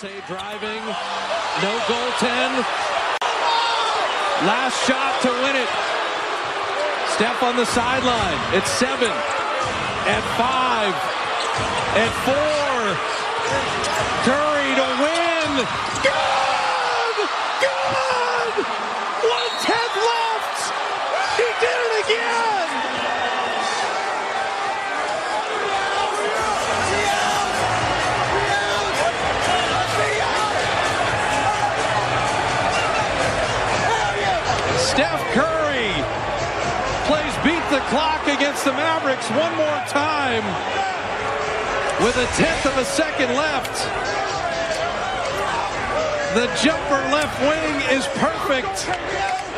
Dante driving, no goaltend. Last shot to win it. Step on the sideline. It's seven, at five, at four. Curry to win. Good! Steph Curry plays beat the clock against the Mavericks one more time with a tenth of a second left. The jumper left wing is perfect.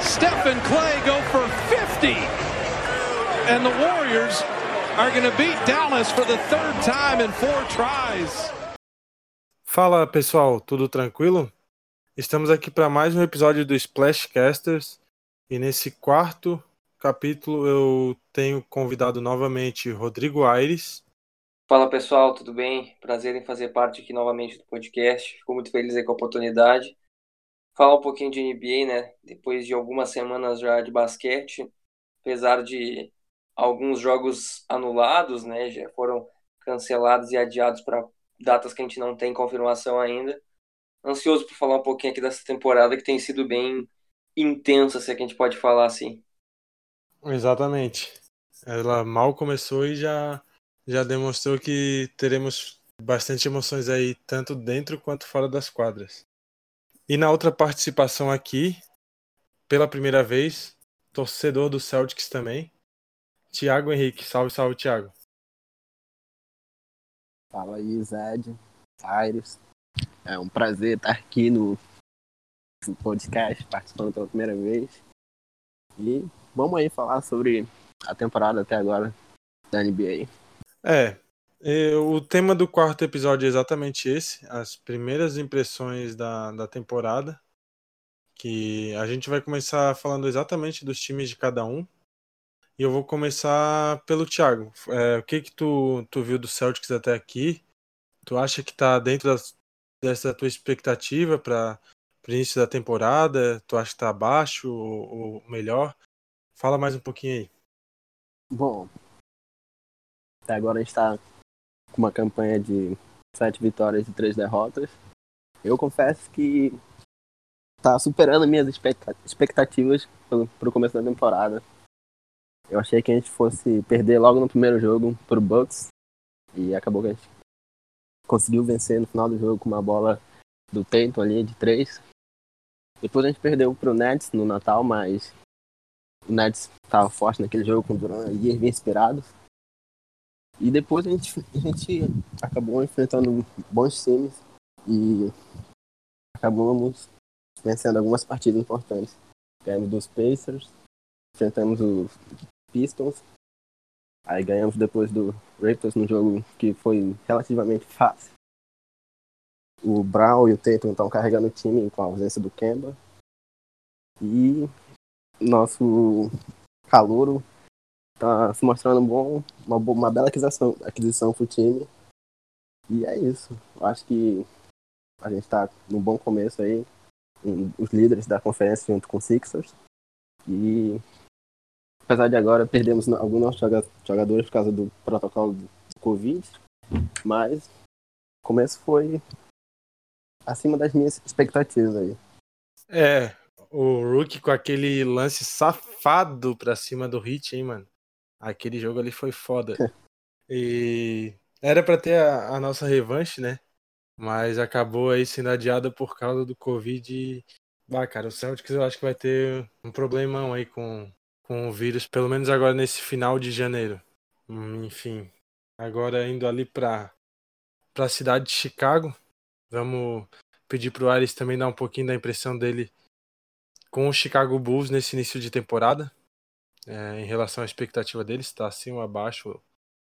Steph and Clay go for 50. And the Warriors are going to beat Dallas for the third time in four tries. Fala pessoal, tudo tranquilo? Estamos aqui para mais um episódio do Splashcasters e nesse quarto capítulo eu tenho convidado novamente Rodrigo Aires. Fala pessoal, tudo bem? Prazer em fazer parte aqui novamente do podcast. Fico muito feliz aí com a oportunidade. Falar um pouquinho de NBA, né? Depois de algumas semanas já de basquete, apesar de alguns jogos anulados, né? Já foram cancelados e adiados para datas que a gente não tem confirmação ainda. Ansioso por falar um pouquinho aqui dessa temporada que tem sido bem intensa, se é que a gente pode falar assim. Exatamente. Ela mal começou e já, já demonstrou que teremos bastante emoções aí, tanto dentro quanto fora das quadras. E na outra participação aqui, pela primeira vez, torcedor do Celtics também, Tiago Henrique. Salve, salve, Tiago. Fala aí, Zed, Aires. É um prazer estar aqui no podcast, participando pela primeira vez. E vamos aí falar sobre a temporada até agora da NBA. É, o tema do quarto episódio é exatamente esse, as primeiras impressões da, da temporada, que a gente vai começar falando exatamente dos times de cada um, e eu vou começar pelo Thiago. É, o que que tu, tu viu do Celtics até aqui? Tu acha que tá dentro das, dessa tua expectativa para início da temporada? Tu acha que tá abaixo ou, ou melhor? Fala mais um pouquinho aí. Bom, até agora a gente está com uma campanha de sete vitórias e três derrotas. Eu confesso que tá superando minhas expectativas para o começo da temporada. Eu achei que a gente fosse perder logo no primeiro jogo pro Bucks e acabou que a gente conseguiu vencer no final do jogo com uma bola do Tatum ali de três. Depois a gente perdeu pro Nets no Natal, mas o Nets estava forte naquele jogo com o Durant e bem inspirado. E depois a gente, a gente acabou enfrentando bons times e acabamos vencendo algumas partidas importantes. Ganhamos dos Pacers, enfrentamos os Pistons, aí ganhamos depois do Raptors no jogo que foi relativamente fácil. O Brown e o Tatum estão carregando o time com a ausência do Kemba. E nosso calouro tá se mostrando bom, uma, uma bela aquisição, aquisição pro time. E é isso. Eu acho que a gente tá num bom começo aí. Os líderes da conferência junto com o Sixers. E apesar de agora perdemos alguns nossos jogadores por causa do protocolo do Covid, mas o começo foi acima das minhas expectativas aí. É, o Rookie com aquele lance safado pra cima do Hit, hein, mano. Aquele jogo ali foi foda. e era para ter a, a, nossa revanche, né? Mas acabou aí sendo adiada por causa do Covid. E... Ah, cara, o Celtics eu acho que vai ter um problemão aí com, com o vírus, pelo menos agora nesse final de janeiro. Hum, enfim, agora indo ali pra, pra cidade de Chicago, vamos pedir pro Ares também dar um pouquinho da impressão dele com o Chicago Bulls nesse início de temporada, é, em relação à expectativa deles, está acima ou abaixo,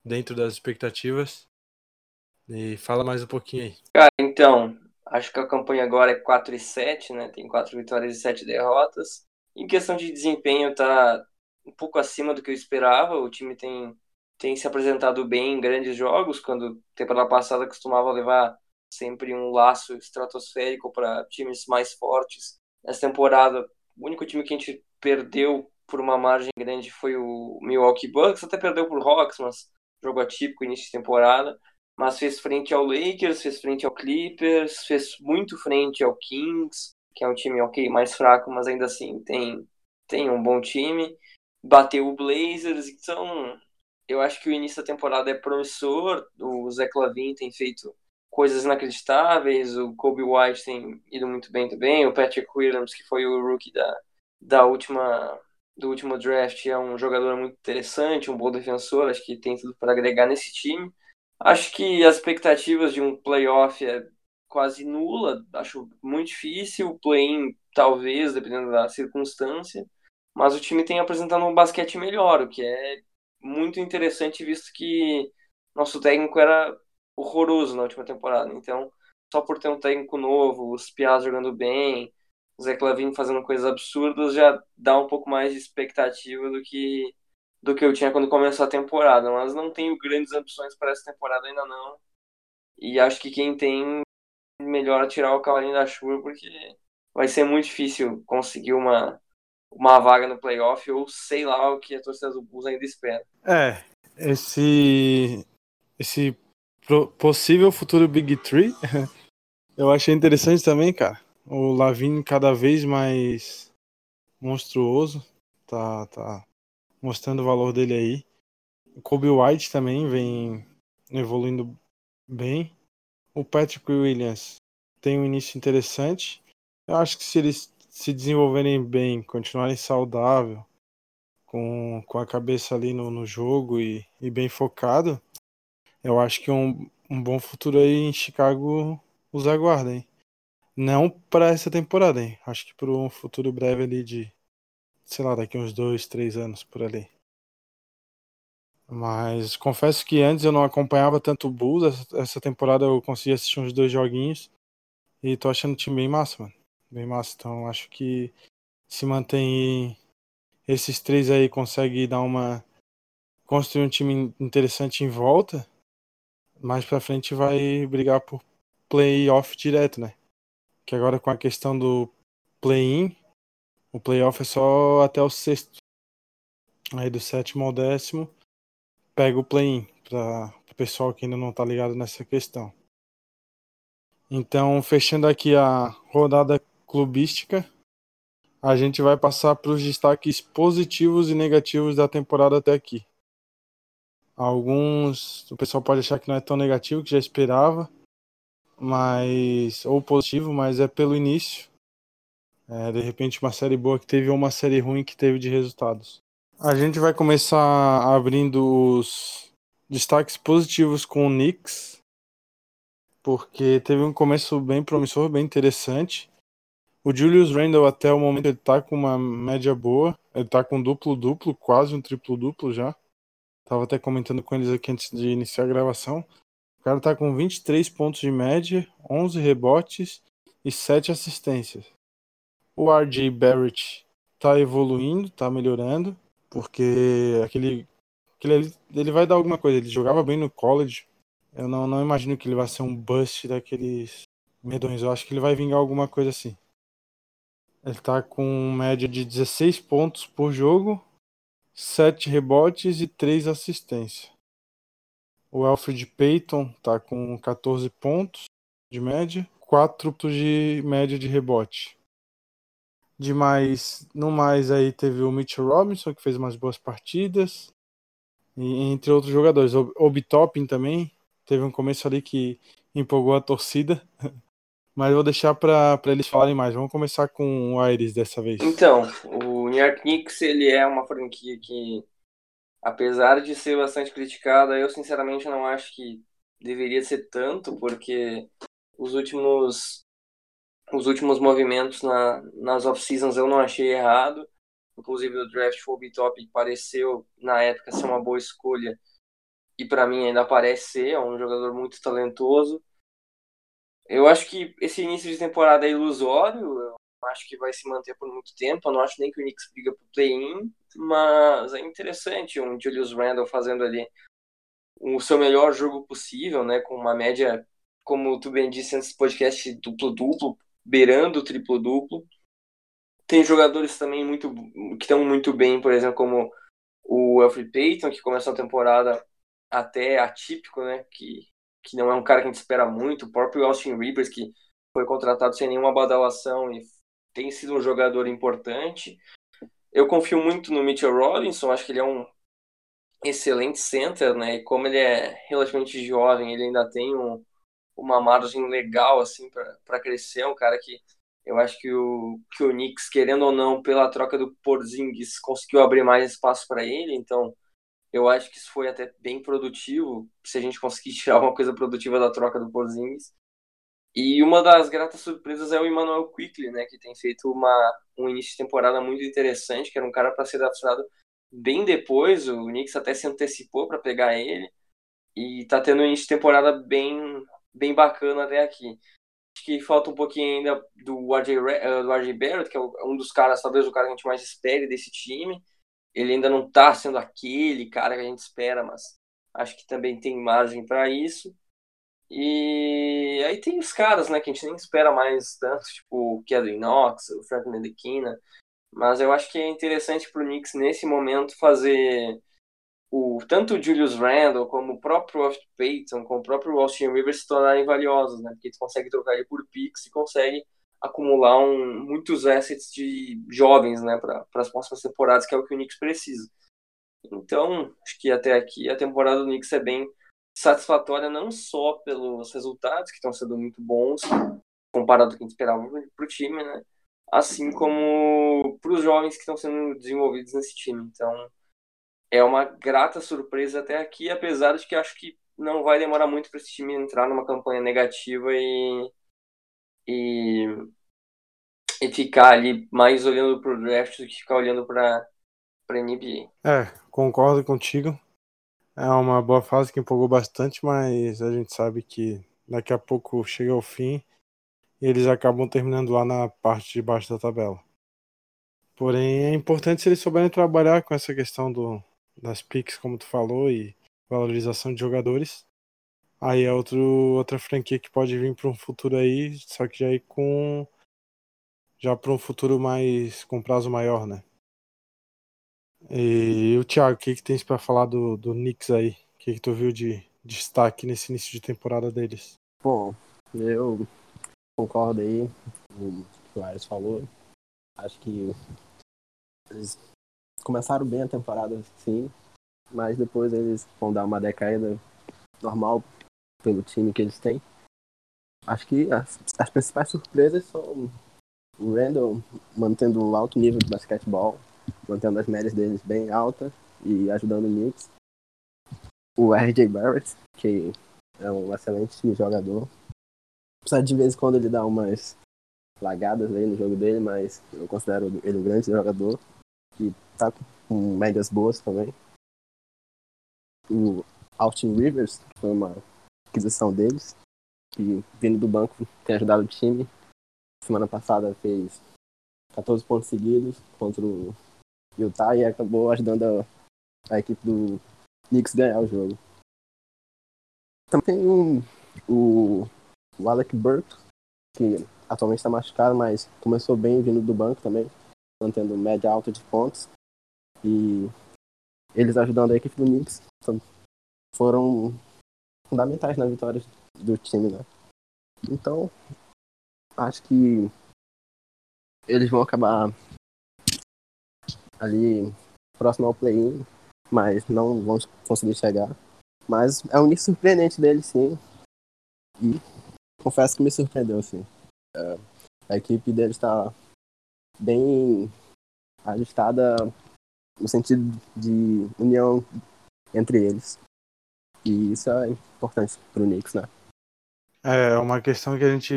dentro das expectativas. E fala mais um pouquinho aí. Cara, então, acho que a campanha agora é 4 e 7, né? Tem 4 vitórias e 7 derrotas. Em questão de desempenho, tá um pouco acima do que eu esperava. O time tem, tem se apresentado bem em grandes jogos, quando temporada passada costumava levar sempre um laço estratosférico para times mais fortes. Essa temporada, o único time que a gente perdeu por uma margem grande foi o Milwaukee Bucks, até perdeu por Hawks, mas jogo atípico início de temporada, mas fez frente ao Lakers, fez frente ao Clippers, fez muito frente ao Kings, que é um time ok mais fraco, mas ainda assim tem tem um bom time, bateu o Blazers, então eu acho que o início da temporada é promissor, o Zé Clavin tem feito coisas inacreditáveis, o Kobe White tem ido muito bem também, o Patrick Williams, que foi o rookie da, da última do último draft, é um jogador muito interessante, um bom defensor, acho que tem tudo para agregar nesse time. Acho que as expectativas de um playoff é quase nula, acho muito difícil, o play-in talvez, dependendo da circunstância, mas o time tem apresentado um basquete melhor, o que é muito interessante, visto que nosso técnico era horroroso na última temporada. Então, só por ter um técnico novo, os Piaz jogando bem, o Zé Clavin fazendo coisas absurdas, já dá um pouco mais de expectativa do que do que eu tinha quando começou a temporada. Mas não tenho grandes ambições para essa temporada ainda não. E acho que quem tem melhor tirar o cavalinho da chuva, porque vai ser muito difícil conseguir uma, uma vaga no playoff ou sei lá o que a torcida do Bulls ainda espera. É, esse esse possível futuro Big Three, eu achei interessante também, cara. O Lavine cada vez mais monstruoso, tá, tá mostrando o valor dele aí. O Kobe White também vem evoluindo bem. O Patrick Williams tem um início interessante. Eu acho que se eles se desenvolverem bem, continuarem saudável, com, com a cabeça ali no, no jogo e, e bem focado, eu acho que um, um bom futuro aí em Chicago os aguarda, hein? Não para essa temporada, hein? Acho que para um futuro breve ali de, sei lá, daqui uns dois, três anos por ali. Mas confesso que antes eu não acompanhava tanto o Bulls. Essa temporada eu consegui assistir uns dois joguinhos. E tô achando o time bem massa, mano. Bem massa. Então acho que se mantém esses três aí, consegue dar uma. construir um time interessante em volta mais pra frente vai brigar por playoff direto, né? Que agora com a questão do play-in, o playoff é só até o sexto. Aí do sétimo ao décimo, pega o play-in, para o pessoal que ainda não tá ligado nessa questão. Então, fechando aqui a rodada clubística, a gente vai passar para os destaques positivos e negativos da temporada até aqui. Alguns o pessoal pode achar que não é tão negativo, que já esperava, mas ou positivo, mas é pelo início. É, de repente uma série boa que teve ou uma série ruim que teve de resultados. A gente vai começar abrindo os destaques positivos com o Knicks, porque teve um começo bem promissor, bem interessante. O Julius Randle até o momento ele tá com uma média boa, ele tá com duplo duplo, quase um triplo duplo já. Tava até comentando com eles aqui antes de iniciar a gravação. O cara tá com 23 pontos de média, 11 rebotes e 7 assistências. O RJ Barrett tá evoluindo, tá melhorando, porque aquele, aquele ele, vai dar alguma coisa. Ele jogava bem no college. Eu não, não imagino que ele vai ser um bust daqueles medões. Eu acho que ele vai vingar alguma coisa assim. Ele tá com média de 16 pontos por jogo, 7 rebotes e 3 assistências. O Alfred Payton tá com 14 pontos de média, 4 de média de rebote. Demais, no mais aí teve o Mitchell Robinson que fez umas boas partidas, e, entre outros jogadores. O Obi Toppin também teve um começo ali que empolgou a torcida. Mas vou deixar para eles falarem mais. Vamos começar com o Aires dessa vez. Então, o New York Knicks ele é uma franquia que, apesar de ser bastante criticada, eu sinceramente não acho que deveria ser tanto, porque os últimos os últimos movimentos na, nas off-seasons eu não achei errado. Inclusive o draft Obi Top pareceu na época ser uma boa escolha e para mim ainda parece ser, é um jogador muito talentoso. Eu acho que esse início de temporada é ilusório. Acho que vai se manter por muito tempo. Eu não acho nem que o Knicks briga pro play-in, mas é interessante um Julius Randle fazendo ali o seu melhor jogo possível, né, com uma média como tu bem disse antes do podcast, duplo-duplo, beirando o triplo-duplo. Tem jogadores também muito que estão muito bem, por exemplo, como o Alfred Payton, que começou a temporada até atípico, né? Que, que não é um cara que a gente espera muito. O próprio Austin Rivers, que foi contratado sem nenhuma badalação e tem sido um jogador importante. Eu confio muito no Mitchell Robinson, acho que ele é um excelente center, né? E como ele é relativamente jovem, ele ainda tem um, uma margem legal assim para crescer, é um cara que eu acho que o, que o Knicks, querendo ou não, pela troca do Porzingis, conseguiu abrir mais espaço para ele. Então, eu acho que isso foi até bem produtivo, se a gente conseguir tirar alguma coisa produtiva da troca do Porzingis. E uma das gratas surpresas é o Emmanuel Quickly, né, que tem feito uma, um início de temporada muito interessante, que era um cara para ser draftado bem depois, o Knicks até se antecipou para pegar ele, e está tendo um início de temporada bem, bem bacana até aqui que falta um pouquinho ainda do RJ, eh, do RJ Barrett, que é um dos caras, talvez o cara que a gente mais espere desse time. Ele ainda não está sendo aquele cara que a gente espera, mas acho que também tem margem para isso. E aí tem os caras, né, que a gente nem espera mais tanto, tipo o Kevin Knox, o Frank Ndequina. Mas eu acho que é interessante para o Knicks nesse momento fazer o, tanto o Julius Randle como o próprio Austin Payton, como o próprio Austin Rivers se tornarem valiosos, né? Porque tu consegue trocar ele por picks e consegue acumular um, muitos assets de jovens, né? Para as próximas temporadas, que é o que o Knicks precisa. Então, acho que até aqui a temporada do Knicks é bem satisfatória, não só pelos resultados, que estão sendo muito bons, comparado com o que esperava para o time, né? Assim como para os jovens que estão sendo desenvolvidos nesse time. Então, é uma grata surpresa até aqui, apesar de que acho que não vai demorar muito para esse time entrar numa campanha negativa e, e, e ficar ali mais olhando para o draft do que ficar olhando para a NBA. É, concordo contigo. É uma boa fase que empolgou bastante, mas a gente sabe que daqui a pouco chega ao fim e eles acabam terminando lá na parte de baixo da tabela. Porém, é importante se eles souberem trabalhar com essa questão do, das picks, como tu falou, e valorização de jogadores. Aí é outro, outra franquia que pode vir para um futuro aí, só que já aí com já para um futuro mais com prazo maior, né? E o Thiago, o que que tens para falar do, do Knicks aí? O que que tu viu de, de destaque nesse início de temporada deles? Bom, eu concordo aí com o que o Ares falou. Acho que eles começaram bem a temporada, sim, mas depois eles vão dar uma decaída normal pelo time que eles têm. Acho que as, as principais surpresas são o Randall mantendo o alto nível de basquetebol, mantendo as médias deles bem altas e ajudando o Knicks. O RJ Barrett, que é um excelente jogador. Apesar de vez em quando ele dá umas lagadas aí no jogo dele, mas eu considero ele um grande jogador que tá com médias boas também. O Austin Rivers, que foi uma aquisição deles, que vindo do banco tem ajudado o time. Semana passada fez 14 pontos seguidos contra o Utah e acabou ajudando a, a equipe do Knicks ganhar o jogo. Também um, o, o Alec Burke, que atualmente está machucado, mas começou bem vindo do banco também mantendo média alta de pontos. E eles ajudando a equipe do Knicks foram fundamentais na vitória do time, né? Então, acho que eles vão acabar ali próximo ao play-in, mas não vão conseguir chegar. Mas é um início surpreendente dele, sim. E confesso que me surpreendeu, sim. É, a equipe dele está bem ajustada no sentido de união entre eles. E isso é importante para o Knicks, né? É, uma questão que a gente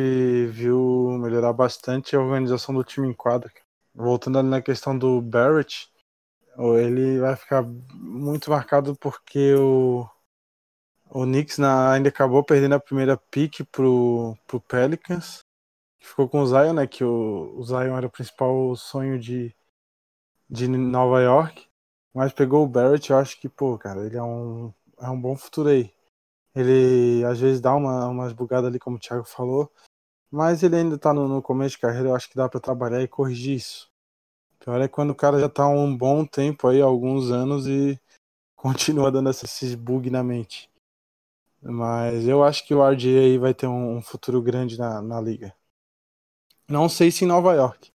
viu melhorar bastante é a organização do time em quadra. Voltando ali na questão do Barrett, ele vai ficar muito marcado porque o, o Knicks na, ainda acabou perdendo a primeira pick pro, pro Pelicans ficou com o Zion, né? Que o, o Zion era o principal sonho de, de Nova York. Mas pegou o Barrett, eu acho que, pô, cara, ele é um, é um bom futuro aí. Ele às vezes dá uma, umas bugadas ali, como o Thiago falou, mas ele ainda tá no, no começo de carreira, eu acho que dá para trabalhar e corrigir isso. Pior é quando o cara já tá um bom tempo aí, alguns anos, e continua dando esses bug na mente. Mas eu acho que o RJ aí vai ter um, um futuro grande na, na liga. Não sei se em Nova York,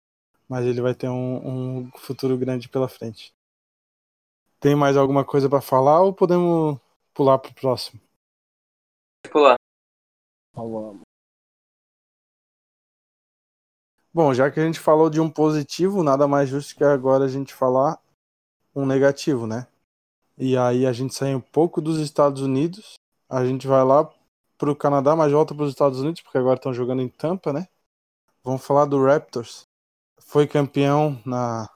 mas ele vai ter um, um futuro grande pela frente. Tem mais alguma coisa para falar ou podemos pular pro próximo? Pular. Bom, já que a gente falou de um positivo, nada mais justo que agora a gente falar um negativo, né? E aí a gente sai um pouco dos Estados Unidos, a gente vai lá pro Canadá, mas volta para os Estados Unidos, porque agora estão jogando em Tampa, né? Vamos falar do Raptors. Foi campeão na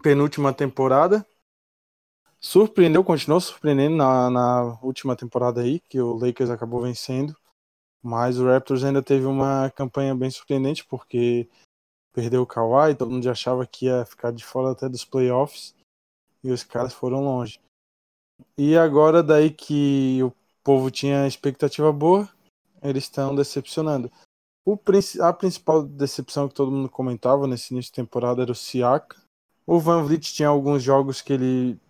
penúltima temporada. Surpreendeu, continuou surpreendendo na, na última temporada aí, que o Lakers acabou vencendo. Mas o Raptors ainda teve uma campanha bem surpreendente, porque perdeu o Kawhi, todo mundo achava que ia ficar de fora até dos playoffs, e os caras foram longe. E agora, daí que o povo tinha expectativa boa, eles estão decepcionando. O, a principal decepção que todo mundo comentava nesse início de temporada era o Siaka. O Van Vliet tinha alguns jogos que ele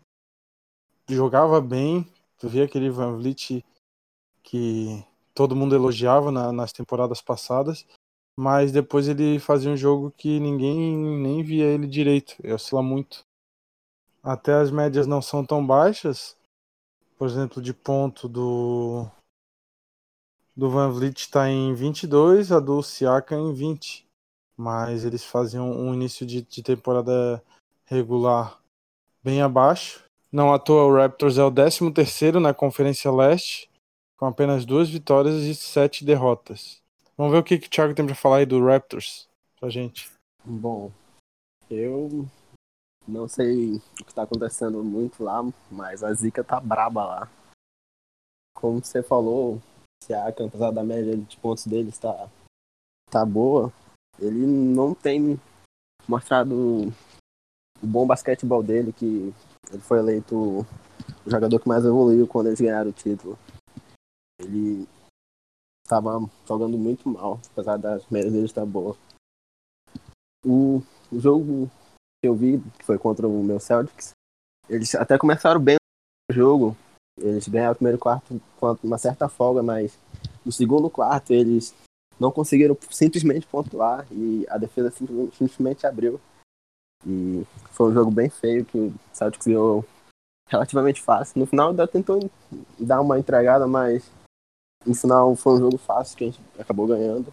jogava bem. Tu via aquele Van Vliet que todo mundo elogiava na, nas temporadas passadas. Mas depois ele fazia um jogo que ninguém nem via ele direito. Ele oscila muito. Até as médias não são tão baixas. Por exemplo, de ponto do do Van Vliet está em 22, a do Siaka em 20. Mas eles faziam um início de, de temporada regular bem abaixo. Não à toa, o Raptors é o 13º na Conferência Leste, com apenas duas vitórias e sete derrotas. Vamos ver o que, que o Thiago tem para falar aí do Raptors pra gente. Bom, eu não sei o que está acontecendo muito lá, mas a zica tá braba lá. Como você falou, se a apesar da média de pontos dele está tá boa, ele não tem mostrado o bom basquetebol dele, que ele foi eleito o jogador que mais evoluiu quando eles ganharam o título. Ele estava jogando muito mal, apesar das médias dele estar boa. O, o jogo que eu vi, que foi contra o meu Celtics, eles até começaram bem o jogo, eles ganharam o primeiro quarto com uma certa folga, mas no segundo quarto eles não conseguiram simplesmente pontuar e a defesa simplesmente abriu. E foi um jogo bem feio que o Celtics ganhou relativamente fácil. No final ainda tentou dar uma entregada, mas no final foi um jogo fácil que a gente acabou ganhando.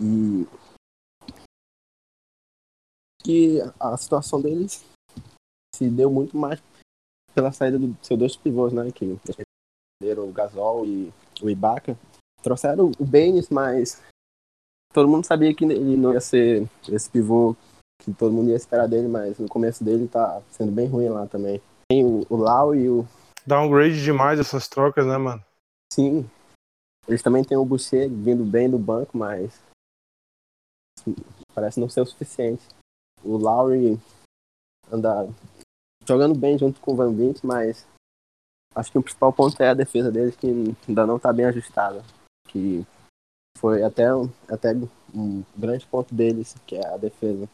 E que a situação deles se deu muito mais pela saída do seu dois pivôs, né? Que perderam o Gasol e o Ibaka. Trouxeram o Baines, mas todo mundo sabia que ele não ia ser esse pivô que todo mundo ia esperar dele, mas no começo dele tá sendo bem ruim lá também. Tem o, o Lau e o. Downgrade demais essas trocas, né, mano? Sim. Eles também têm o Boucher vindo bem do banco, mas parece não ser o suficiente. O Lowry anda jogando bem junto com o Van Vliet, mas acho que o principal ponto é a defesa deles que ainda não está bem ajustada. Que foi até, até um grande ponto deles, que é a defesa.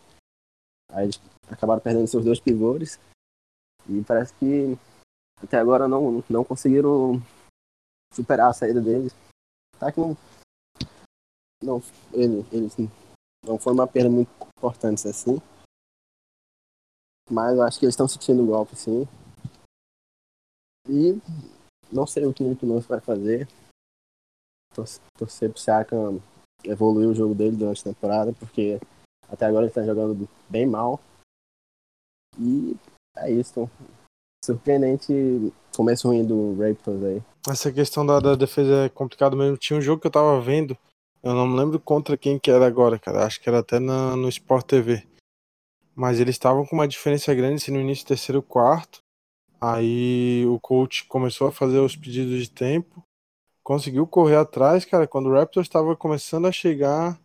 Aí eles acabaram perdendo seus dois pivôs e parece que até agora não, não conseguiram superar a saída deles. Tá que não. Não, ele, eles não foi uma perda muito importante assim. Mas eu acho que eles estão sentindo o golpe, sim. E não sei o que o Nick vai fazer. Torcer pro Siakam evoluir o jogo dele durante a temporada, porque até agora ele tá jogando bem mal. E é isso. Surpreendente começo ruim do Raptors aí. Essa questão da, da defesa é complicado mesmo. Tinha um jogo que eu tava vendo, eu não me lembro contra quem que era agora, cara. Acho que era até na, no Sport TV. Mas eles estavam com uma diferença grande assim, no início terceiro quarto. Aí o coach começou a fazer os pedidos de tempo. Conseguiu correr atrás, cara. Quando o Raptors estava começando a chegar,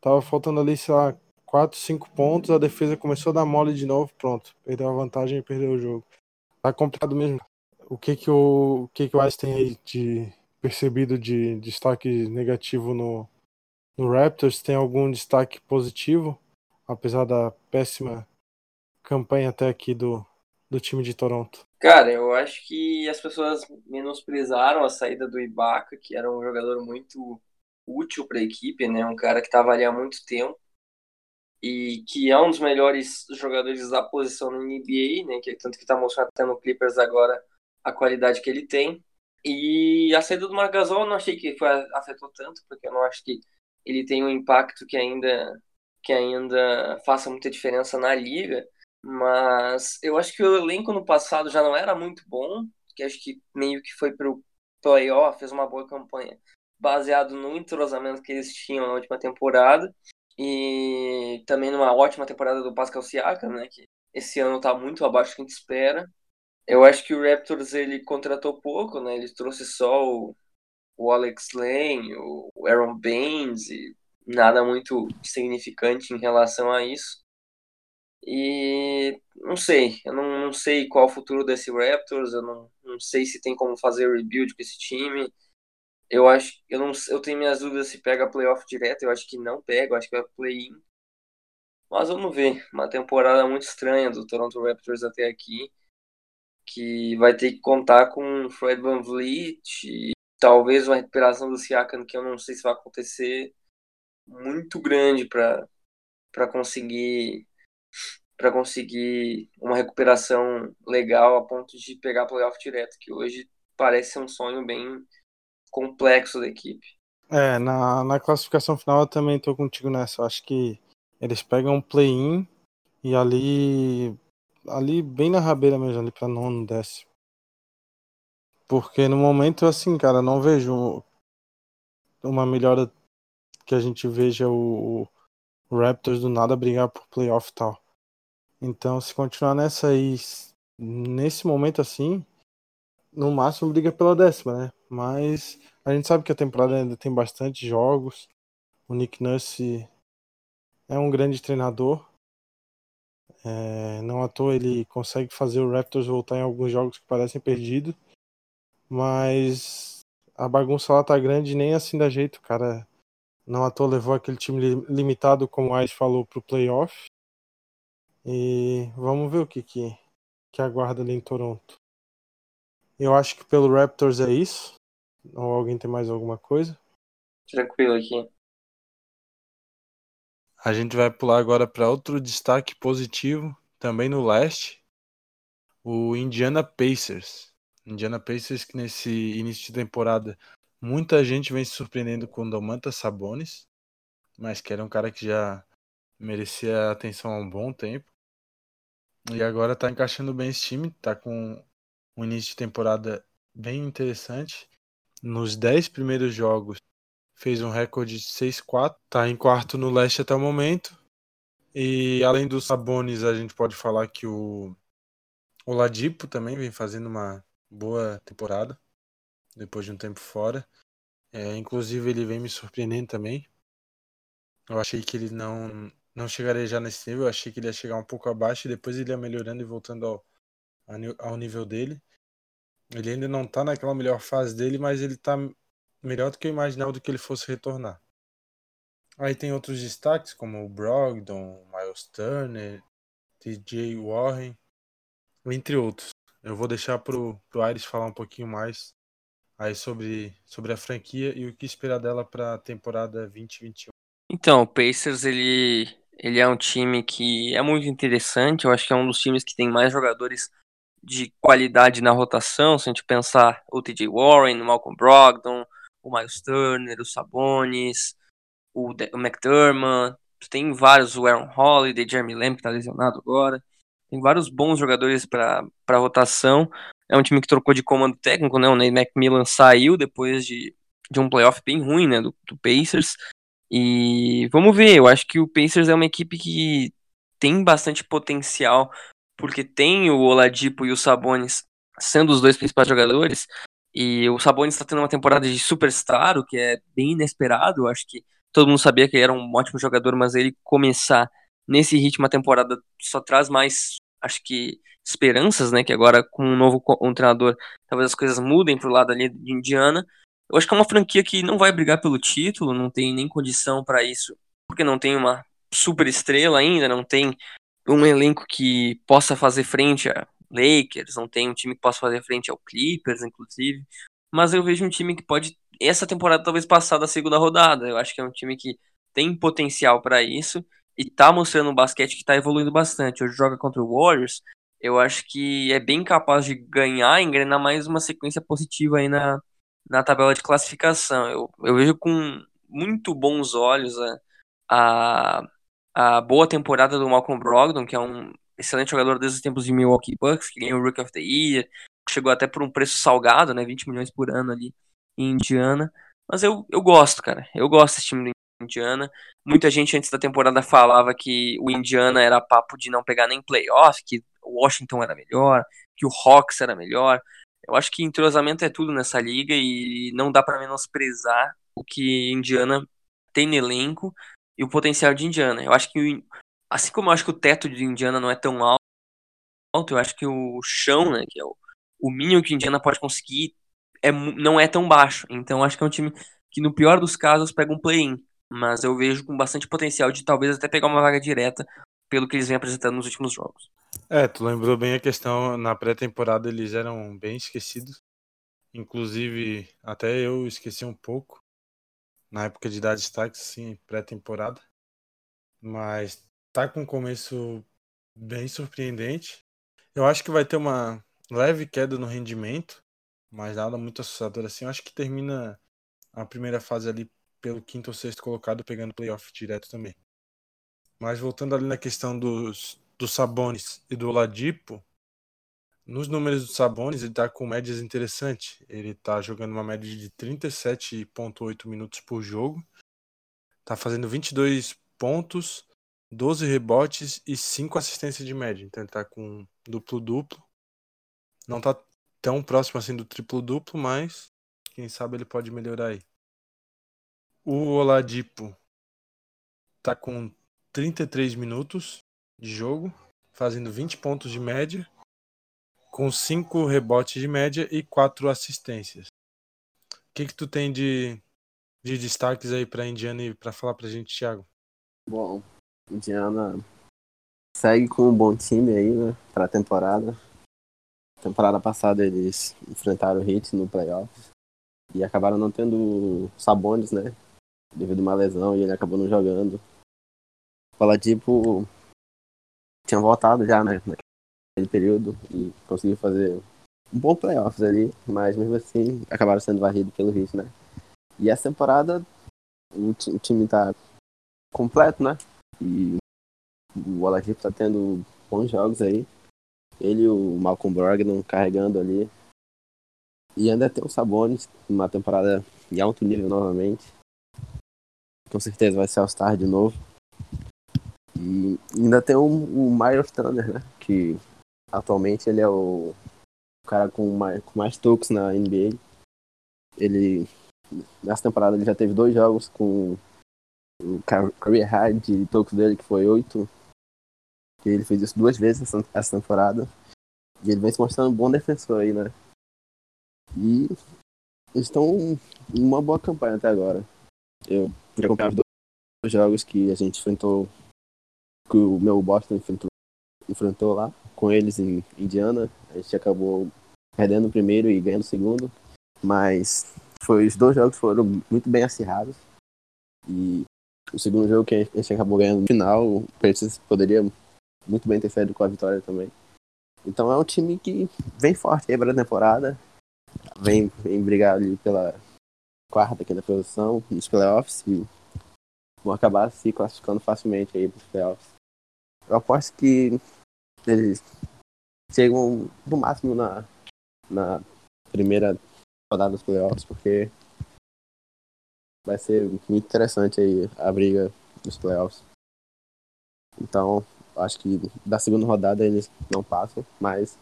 tava faltando ali, sei lá, 4, 5 pontos. A defesa começou a dar mole de novo. Pronto. Perdeu a vantagem e perdeu o jogo. Tá complicado mesmo. O que que o, o, que que o Ice tem aí de percebido de destaque negativo no, no Raptors? Tem algum destaque positivo, apesar da péssima campanha até aqui do, do time de Toronto? Cara, eu acho que as pessoas menosprezaram a saída do Ibaka, que era um jogador muito útil para a equipe, né? Um cara que estava ali há muito tempo e que é um dos melhores jogadores da posição no NBA, né? Que tanto que está mostrando até no Clippers agora a qualidade que ele tem. E a saída do Margasol eu não achei que foi, afetou tanto, porque eu não acho que ele tem um impacto que ainda que ainda faça muita diferença na liga. Mas eu acho que o elenco no passado já não era muito bom, que acho que meio que foi pro playoff, fez uma boa campanha, baseado no entrosamento que eles tinham na última temporada e também numa ótima temporada do Pascal Siakam, né, que esse ano tá muito abaixo do que a gente espera. Eu acho que o Raptors ele contratou pouco, né? Ele trouxe só o, o Alex Lane, o Aaron Baines e nada muito significante em relação a isso. E não sei, eu não, não sei qual o futuro desse Raptors, eu não, não sei se tem como fazer rebuild com esse time. Eu acho, eu não, eu tenho minhas dúvidas se pega playoff direto, eu acho que não pega, eu acho que vai play-in. Mas vamos ver, uma temporada muito estranha do Toronto Raptors até aqui, que vai ter que contar com Fred VanVleet e talvez uma recuperação do Siakam que eu não sei se vai acontecer muito grande para conseguir para conseguir uma recuperação legal a ponto de pegar playoff direto, que hoje parece ser um sonho bem complexo da equipe. É, na, na classificação final eu também tô contigo nessa. Eu acho que eles pegam um play-in e ali. Ali bem na rabeira mesmo, ali pra nono, décimo. Porque no momento, assim, cara, não vejo uma melhora que a gente veja o, o Raptors do nada brigar por playoff e tal. Então, se continuar nessa aí, nesse momento assim, no máximo briga pela décima, né? Mas a gente sabe que a temporada ainda tem bastante jogos. O Nick Nurse é um grande treinador. É, não à toa ele consegue fazer o Raptors voltar em alguns jogos que parecem perdidos. Mas a bagunça lá tá grande nem assim dá jeito, cara. Não à toa levou aquele time limitado, como o Ice falou, pro playoff. E vamos ver o que, que, que aguarda ali em Toronto. Eu acho que pelo Raptors é isso. Ou alguém tem mais alguma coisa? Tranquilo aqui. A gente vai pular agora para outro destaque positivo, também no leste. O Indiana Pacers. Indiana Pacers que nesse início de temporada muita gente vem se surpreendendo com o Domantas Sabonis, mas que era um cara que já merecia atenção há um bom tempo. E agora tá encaixando bem esse time, tá com um início de temporada bem interessante. Nos 10 primeiros jogos fez um recorde de 6-4, tá em quarto no leste até o momento. E além dos Sabonis, a gente pode falar que o Oladipo também vem fazendo uma boa temporada depois de um tempo fora. É, inclusive ele vem me surpreendendo também. Eu achei que ele não não chegaria já nesse nível. Eu achei que ele ia chegar um pouco abaixo e depois ele ia melhorando e voltando ao, ao nível dele. Ele ainda não tá naquela melhor fase dele, mas ele tá melhor do que eu imaginava do que ele fosse retornar. Aí tem outros destaques como o Brogdon, Miles Turner, TJ Warren, entre outros. Eu vou deixar pro, pro Aires falar um pouquinho mais aí sobre, sobre a franquia e o que esperar dela para a temporada 2021. Então, o Pacers ele ele é um time que é muito interessante. Eu acho que é um dos times que tem mais jogadores de qualidade na rotação. Se a gente pensar o TJ Warren, o Malcolm Brogdon, o Miles Turner, o Sabonis, o, De o McDermott. Tem vários, o Aaron Holiday, Jeremy Lamb, que está lesionado agora. Tem vários bons jogadores para rotação. É um time que trocou de comando técnico, né? O Nate McMillan saiu depois de, de um playoff bem ruim, né? Do, do Pacers. E vamos ver, eu acho que o Pacers é uma equipe que tem bastante potencial, porque tem o Oladipo e o Sabonis sendo os dois principais jogadores, e o Sabonis está tendo uma temporada de superstar, o que é bem inesperado, eu acho que todo mundo sabia que ele era um ótimo jogador, mas ele começar nesse ritmo a temporada só traz mais, acho que, esperanças, né, que agora com um novo um treinador, talvez as coisas mudem pro lado ali de Indiana, Eu acho que é uma franquia que não vai brigar pelo título, não tem nem condição para isso, porque não tem uma super estrela ainda, não tem um elenco que possa fazer frente a Lakers, não tem um time que possa fazer frente ao Clippers, inclusive. Mas eu vejo um time que pode, essa temporada, talvez passar da segunda rodada. Eu acho que é um time que tem potencial para isso e tá mostrando um basquete que tá evoluindo bastante. Hoje joga contra o Warriors, eu acho que é bem capaz de ganhar engrenar mais uma sequência positiva aí na, na tabela de classificação. Eu, eu vejo com muito bons olhos a, a, a boa temporada do Malcolm Brogdon, que é um excelente jogador desde os tempos de Milwaukee Bucks, que ganhou o Rookie of the Year, chegou até por um preço salgado, né, 20 milhões por ano ali em Indiana. Mas eu, eu gosto, cara. Eu gosto desse time do Indiana. Muita gente antes da temporada falava que o Indiana era papo de não pegar nem playoff, que o Washington era melhor, que o Hawks era melhor. Eu acho que entrosamento é tudo nessa liga e não dá para menosprezar o que Indiana tem no elenco e o potencial de Indiana. Eu acho que, assim como eu acho que o teto de Indiana não é tão alto, eu acho que o chão, né, que é o, o mínimo que Indiana pode conseguir, é, não é tão baixo. Então acho que é um time que, no pior dos casos, pega um play-in. Mas eu vejo com bastante potencial de talvez até pegar uma vaga direta pelo que eles vêm apresentando nos últimos jogos. É, tu lembrou bem a questão, na pré-temporada eles eram bem esquecidos. Inclusive, até eu esqueci um pouco na época de dar destaque, sim, pré-temporada. Mas tá com um começo bem surpreendente. Eu acho que vai ter uma leve queda no rendimento, mas nada muito assustador assim. Eu acho que termina a primeira fase ali pelo quinto ou sexto colocado, pegando playoff direto também. Mas voltando ali na questão dos, dos Sabones e do Oladipo, nos números do Sabones, ele tá com médias interessantes. Ele tá jogando uma média de 37,8 minutos por jogo. Tá fazendo 22 pontos, 12 rebotes e 5 assistências de média. Então ele tá com duplo-duplo. Não tá tão próximo assim do triplo-duplo, mas quem sabe ele pode melhorar aí. O Oladipo tá com 33 minutos de jogo, fazendo 20 pontos de média com cinco rebotes de média e quatro assistências. O que que tu tem de, de destaques aí para Indiana e para falar pra gente, Thiago? Bom, Indiana segue com um bom time aí, né, pra temporada. Temporada passada eles enfrentaram o Heat no playoffs e acabaram não tendo Sabones, né, devido a uma lesão e ele acabou não jogando. Fala tipo tinha voltado já, né, naquele período e conseguiu fazer um bom playoffs ali, mas mesmo assim acabaram sendo varridos pelo Heat, né? E essa temporada o, o time tá completo, né? E o Oladipo tá tendo bons jogos aí. Ele e o Malcolm Brogdon carregando ali. E ainda tem o Sabonis, uma temporada em alto nível novamente. Com certeza vai ser All-Star de novo. E ainda tem o, o Miles Turner, né? Que Atualmente ele é o cara com mais, com mais tocos na NBA. Ele nessa temporada ele já teve dois jogos com o career high de tocos dele que foi oito. Ele fez isso duas vezes essa temporada. E ele vem se mostrando um bom defensor aí, né? E eles estão em uma boa campanha até agora. Eu já acompanhei os dois jogos que a gente enfrentou, que o meu Boston enfrentou, enfrentou lá com eles em Indiana. A gente acabou perdendo o primeiro e ganhando o segundo. Mas foi, os dois jogos foram muito bem acirrados. E o segundo jogo que a gente acabou ganhando no final, o Pacers poderia muito bem ter saído com a vitória também. Então é um time que vem forte aí para temporada. Vem, vem brigar ali pela quarta, quinta posição nos playoffs e vão acabar se classificando facilmente aí para os playoffs. Eu aposto que eles chegam no máximo na, na primeira rodada dos playoffs, porque vai ser muito interessante aí a briga dos playoffs. Então, acho que da segunda rodada eles não passam, mas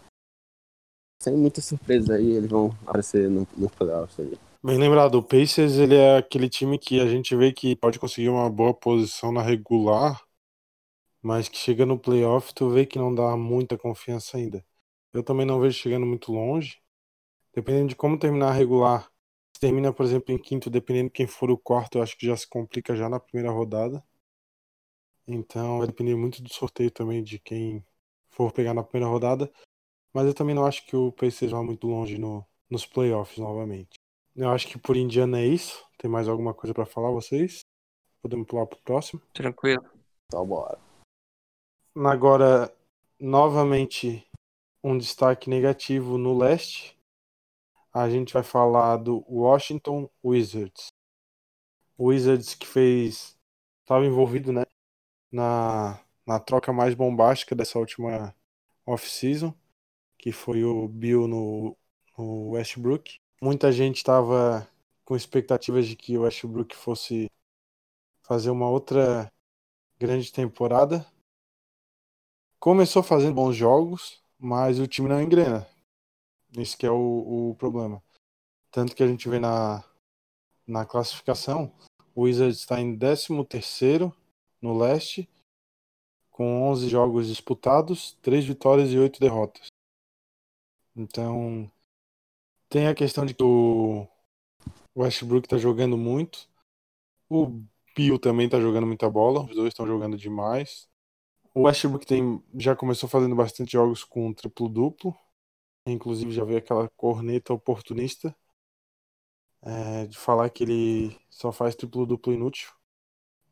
sem muita surpresa aí, eles vão aparecer no, no playoffs aí. Bem lembrado, o Pacers ele é aquele time que a gente vê que pode conseguir uma boa posição na regular, mas que chega no playoff tu vê que não dá muita confiança ainda. Eu também não vejo chegando muito longe. Dependendo de como terminar a regular, termina, por exemplo, em quinto, dependendo de quem for o quarto, eu acho que já se complica já na primeira rodada. Então vai depender muito do sorteio também de quem for pegar na primeira rodada. Mas eu também não acho que o Pacers vá muito longe no, nos playoffs novamente. Eu acho que por Indiana é isso. Tem mais alguma coisa para falar vocês? Podemos pular pro próximo? Tranquilo. Então bora. Agora, novamente, um destaque negativo no leste. A gente vai falar do Washington Wizards. O Wizards que fez. Estava envolvido né, na, na troca mais bombástica dessa última off-season, que foi o Bill no, no Westbrook. Muita gente estava com expectativas de que o Westbrook fosse fazer uma outra grande temporada. Começou fazendo bons jogos, mas o time não engrena. Isso que é o, o problema. Tanto que a gente vê na, na classificação, o Wizards está em 13º no leste, com 11 jogos disputados, 3 vitórias e 8 derrotas. Então, tem a questão de que o Westbrook está jogando muito, o Bill também está jogando muita bola, os dois estão jogando demais. O Westbrook tem, já começou fazendo bastante jogos com triplo-duplo, inclusive já veio aquela corneta oportunista é, de falar que ele só faz triplo-duplo inútil,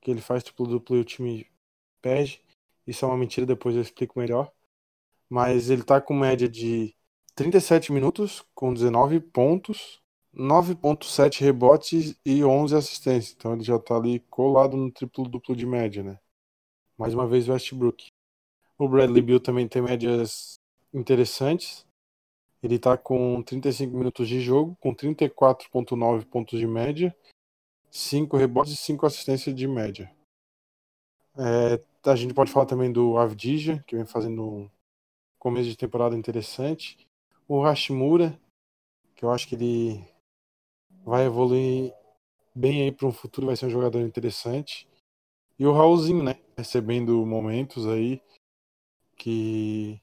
que ele faz triplo-duplo e o time perde. Isso é uma mentira, depois eu explico melhor. Mas ele tá com média de 37 minutos, com 19 pontos, 9.7 rebotes e 11 assistências. Então ele já tá ali colado no triplo-duplo de média, né? Mais uma vez Westbrook. O Bradley Bill também tem médias interessantes. Ele está com 35 minutos de jogo, com 34,9 pontos de média, 5 rebotes e 5 assistências de média. É, a gente pode falar também do Avdija, que vem fazendo um começo de temporada interessante. O Hashimura, que eu acho que ele vai evoluir bem aí para um futuro, vai ser um jogador interessante. E o Raulzinho, né? Recebendo momentos aí que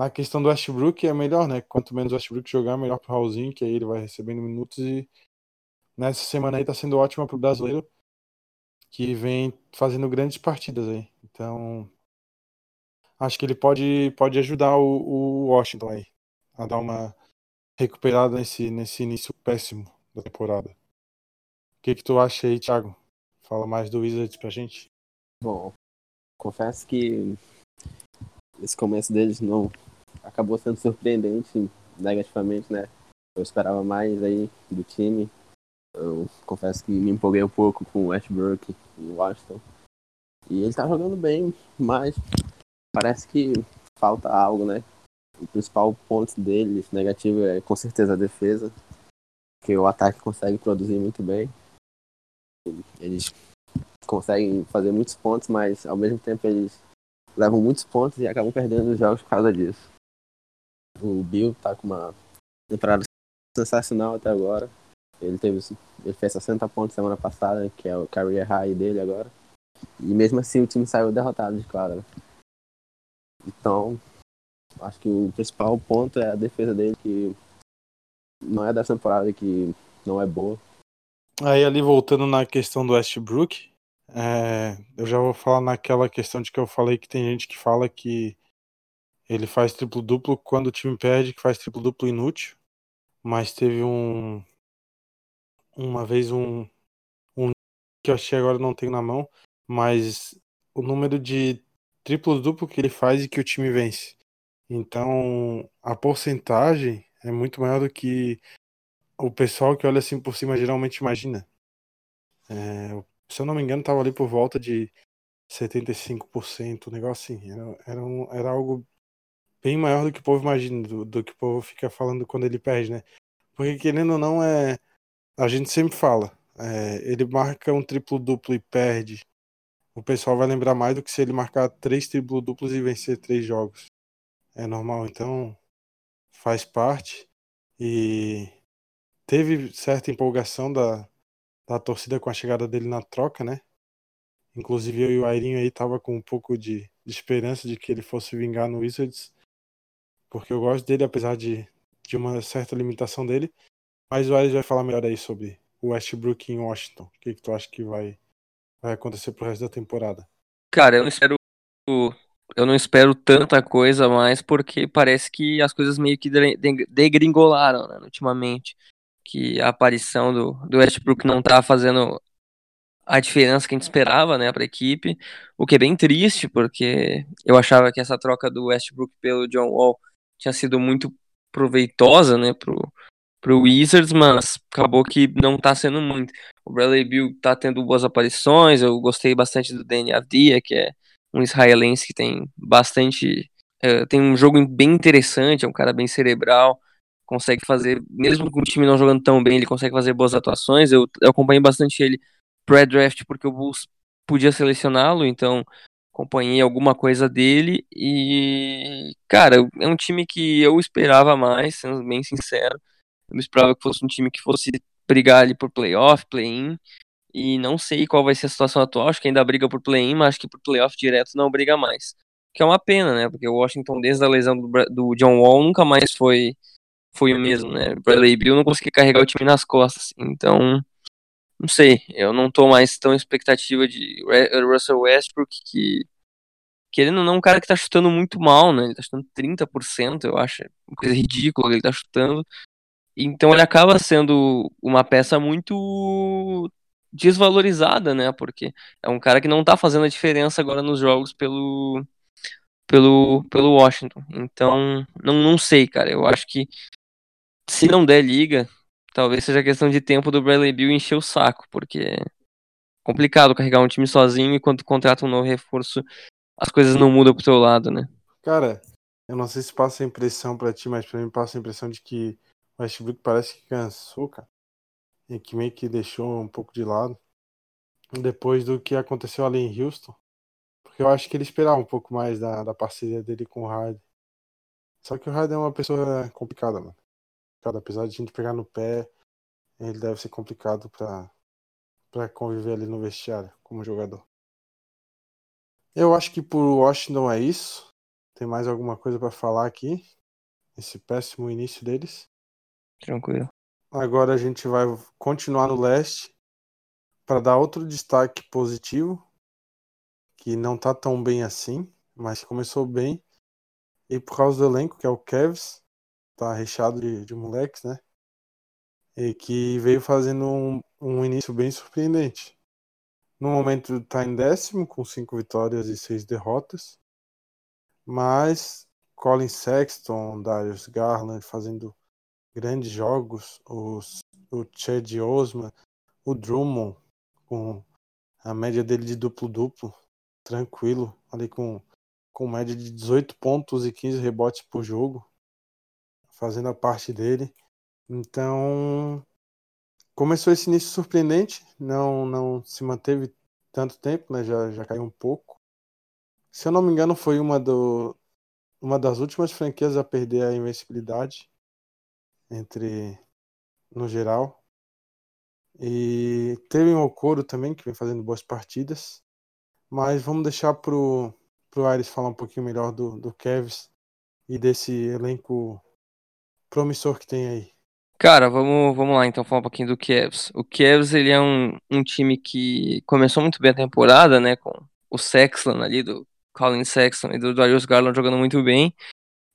na questão do Westbrook é melhor, né? Quanto menos o Westbrook jogar, melhor pro Raulzinho, que aí ele vai recebendo minutos e nessa semana aí tá sendo ótima pro brasileiro, que vem fazendo grandes partidas aí. Então, acho que ele pode, pode ajudar o, o Washington aí a dar uma recuperada nesse, nesse início péssimo da temporada. O que que tu acha aí, Thiago? Fala mais do Wizards pra gente. Bom, confesso que esse começo deles não acabou sendo surpreendente negativamente, né? Eu esperava mais aí do time. Eu confesso que me empolguei um pouco com o Westbrook e o Washington. E ele tá jogando bem, mas parece que falta algo, né? O principal ponto dele negativo é com certeza a defesa, que o ataque consegue produzir muito bem. Eles conseguem fazer muitos pontos, mas ao mesmo tempo eles levam muitos pontos e acabam perdendo os jogos por causa disso. O Bill tá com uma temporada sensacional até agora. Ele teve ele fez 60 pontos semana passada, que é o career high dele agora. E mesmo assim o time saiu derrotado de quadra. Então, acho que o principal ponto é a defesa dele, que não é dessa temporada que não é boa. Aí ali voltando na questão do Westbrook, é, eu já vou falar naquela questão de que eu falei que tem gente que fala que ele faz triplo-duplo quando o time perde, que faz triplo-duplo inútil. Mas teve um. Uma vez um. Um que eu achei agora não tenho na mão. Mas o número de triplo-duplo que ele faz e que o time vence. Então a porcentagem é muito maior do que o pessoal que olha assim por cima geralmente imagina. É, se eu não me engano, tava ali por volta de 75%, um negócio assim. Era, era, um, era algo bem maior do que o povo imagina, do, do, que o povo fica falando quando ele perde, né? Porque querendo ou não, é, a gente sempre fala, é, ele marca um triplo-duplo e perde. O pessoal vai lembrar mais do que se ele marcar três triplo-duplos e vencer três jogos. É normal, então faz parte. E teve certa empolgação da, da torcida com a chegada dele na troca, né? Inclusive eu e o Airinho aí tava com um pouco de, de esperança de que ele fosse vingar no Wizards porque eu gosto dele, apesar de, de uma certa limitação dele. Mas o Ares vai falar melhor aí sobre o Westbrook em Washington. O que, que tu acha que vai, vai acontecer pro resto da temporada? Cara, eu não espero. Eu não espero tanta coisa mais, porque parece que as coisas meio que degringolaram né, ultimamente. Que a aparição do, do Westbrook não tá fazendo a diferença que a gente esperava, né, para a equipe, o que é bem triste, porque eu achava que essa troca do Westbrook pelo John Wall tinha sido muito proveitosa, né, pro, pro Wizards, mas acabou que não tá sendo muito. O Bradley Bill tá tendo boas aparições, eu gostei bastante do Danny Avdia, que é um israelense que tem bastante uh, tem um jogo bem interessante, é um cara bem cerebral, consegue fazer, mesmo com o time não jogando tão bem, ele consegue fazer boas atuações. Eu, eu acompanhei bastante ele pré-draft porque o Bulls podia selecioná-lo, então acompanhei alguma coisa dele e, cara, é um time que eu esperava mais, sendo bem sincero. Eu esperava que fosse um time que fosse brigar ali por playoff, play-in, e não sei qual vai ser a situação atual, acho que ainda briga por play-in, mas acho que por playoff direto não briga mais. Que é uma pena, né? Porque o Washington, desde a lesão do, do John Wall, nunca mais foi, foi o mesmo, né? Bradley Bill não conseguia carregar o time nas costas. Então, não sei, eu não tô mais tão expectativa de Russell Westbrook, que querendo ou não, um cara que tá chutando muito mal, né? Ele tá chutando 30%, eu acho, uma coisa ridícula ele tá chutando. Então ele acaba sendo uma peça muito desvalorizada, né? Porque é um cara que não tá fazendo a diferença agora nos jogos pelo pelo pelo Washington. Então, não, não sei, cara. Eu acho que se não der liga, talvez seja questão de tempo do Bradley Bill encher o saco, porque é complicado carregar um time sozinho e quando contrata um novo reforço, as coisas não mudam pro teu lado, né? Cara, eu não sei se passa a impressão para ti, mas para mim passa a impressão de que o Westbrook parece que cansou, cara. E que meio que deixou um pouco de lado. Depois do que aconteceu ali em Houston. Porque eu acho que ele esperava um pouco mais da, da parceria dele com o Harden. Só que o Harden é uma pessoa complicada, mano complicado. Apesar de a gente pegar no pé, ele deve ser complicado para para conviver ali no vestiário como jogador. Eu acho que por Washington é isso. Tem mais alguma coisa para falar aqui? Esse péssimo início deles. Tranquilo. Agora a gente vai continuar no leste para dar outro destaque positivo, que não tá tão bem assim, mas começou bem. E por causa do elenco, que é o Cavs, tá recheado de, de moleques, né? E que veio fazendo um, um início bem surpreendente. No momento está em décimo, com cinco vitórias e seis derrotas. Mas Colin Sexton, Darius Garland fazendo grandes jogos, os, o Chad Osman, o Drummond com a média dele de duplo-duplo, tranquilo, ali com, com média de 18 pontos e 15 rebotes por jogo fazendo a parte dele. Então, começou esse início surpreendente, não não se manteve tanto tempo, né? Já, já caiu um pouco. Se eu não me engano, foi uma, do, uma das últimas franquias a perder a invencibilidade entre no geral. E teve um Okoro também, que vem fazendo boas partidas. Mas vamos deixar pro, pro Ares falar um pouquinho melhor do, do Kevs e desse elenco promissor que tem aí? Cara, vamos, vamos lá então falar um pouquinho do Cavs. O Cavs ele é um, um time que começou muito bem a temporada, né, com o Sexton ali, do Colin Sexton e do Darius Garland jogando muito bem,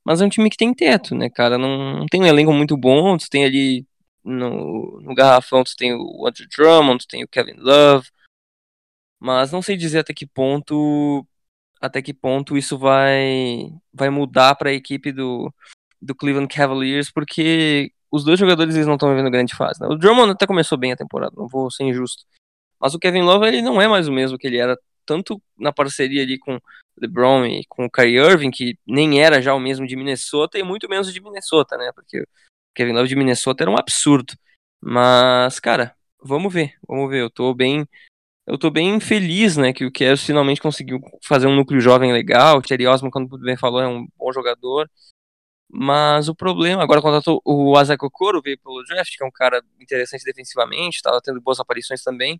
mas é um time que tem teto, né, cara, não, não tem um elenco muito bom, tu tem ali no, no garrafão, tu tem o Andrew Drummond, tu tem o Kevin Love, mas não sei dizer até que ponto até que ponto isso vai vai mudar para a equipe do do Cleveland Cavaliers, porque os dois jogadores eles não estão vivendo grande fase. Né? O Drummond até começou bem a temporada, não vou ser injusto. Mas o Kevin Love ele não é mais o mesmo que ele era, tanto na parceria ali com LeBron e com o Kyrie Irving, que nem era já o mesmo de Minnesota, e muito menos de Minnesota, né? Porque o Kevin Love de Minnesota era um absurdo. Mas, cara, vamos ver, vamos ver. Eu tô bem. Eu tô bem feliz, né, que o Cavs finalmente conseguiu fazer um núcleo jovem legal. O Thierry Osman, quando bem falou, é um bom jogador. Mas o problema, agora contratou o Azek Okoro, veio pelo draft, que é um cara interessante defensivamente, estava tendo boas aparições também.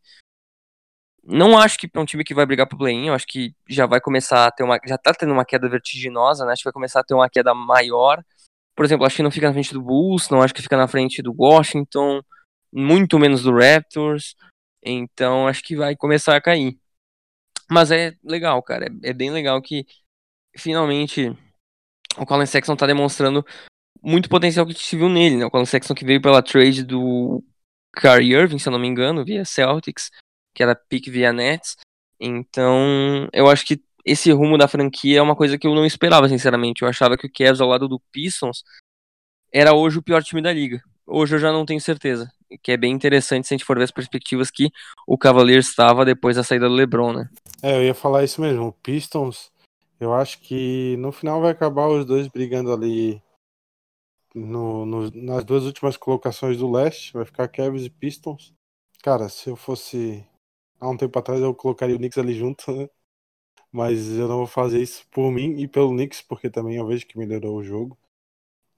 Não acho que é um time que vai brigar pro play-in, acho que já vai começar a ter uma. Já tá tendo uma queda vertiginosa, né? Acho que vai começar a ter uma queda maior. por exemplo, acho que não fica na frente do Bulls, não acho que fica na frente do Washington, muito menos do Raptors. Então acho que vai começar a cair. Mas é legal, cara. É, é bem legal que finalmente o Colin Sexton tá demonstrando muito potencial que a gente viu nele, né? O Colin Sexton que veio pela trade do Kyrie Irving, se eu não me engano, via Celtics, que era pick via Nets. Então, eu acho que esse rumo da franquia é uma coisa que eu não esperava, sinceramente. Eu achava que o Cavs ao lado do Pistons era hoje o pior time da liga. Hoje eu já não tenho certeza. Que é bem interessante se a gente for ver as perspectivas que o Cavaliers estava depois da saída do LeBron, né? É, eu ia falar isso mesmo. O Pistons, eu acho que no final vai acabar os dois brigando ali no, no, nas duas últimas colocações do leste. Vai ficar Cavs e Pistons. Cara, se eu fosse há um tempo atrás, eu colocaria o Knicks ali junto, né? Mas eu não vou fazer isso por mim e pelo Knicks, porque também eu vejo que melhorou o jogo.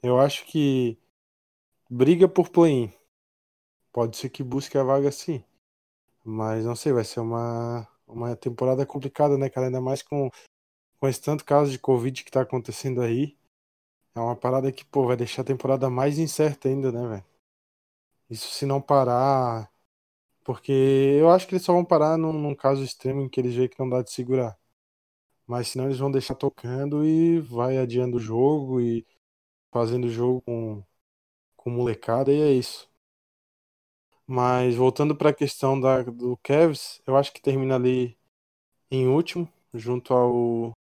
Eu acho que briga por play-in. Pode ser que busque a vaga sim. Mas não sei, vai ser uma, uma temporada complicada, né, cara? Ainda mais com, com esse tanto caso de Covid que tá acontecendo aí. É uma parada que, pô, vai deixar a temporada mais incerta ainda, né, velho? Isso se não parar. Porque eu acho que eles só vão parar num, num caso extremo em que eles veem que não dá de segurar. Mas senão eles vão deixar tocando e vai adiando o jogo e fazendo o jogo com, com molecada e é isso. Mas voltando para a questão da, do Cavs, eu acho que termina ali em último, junto ao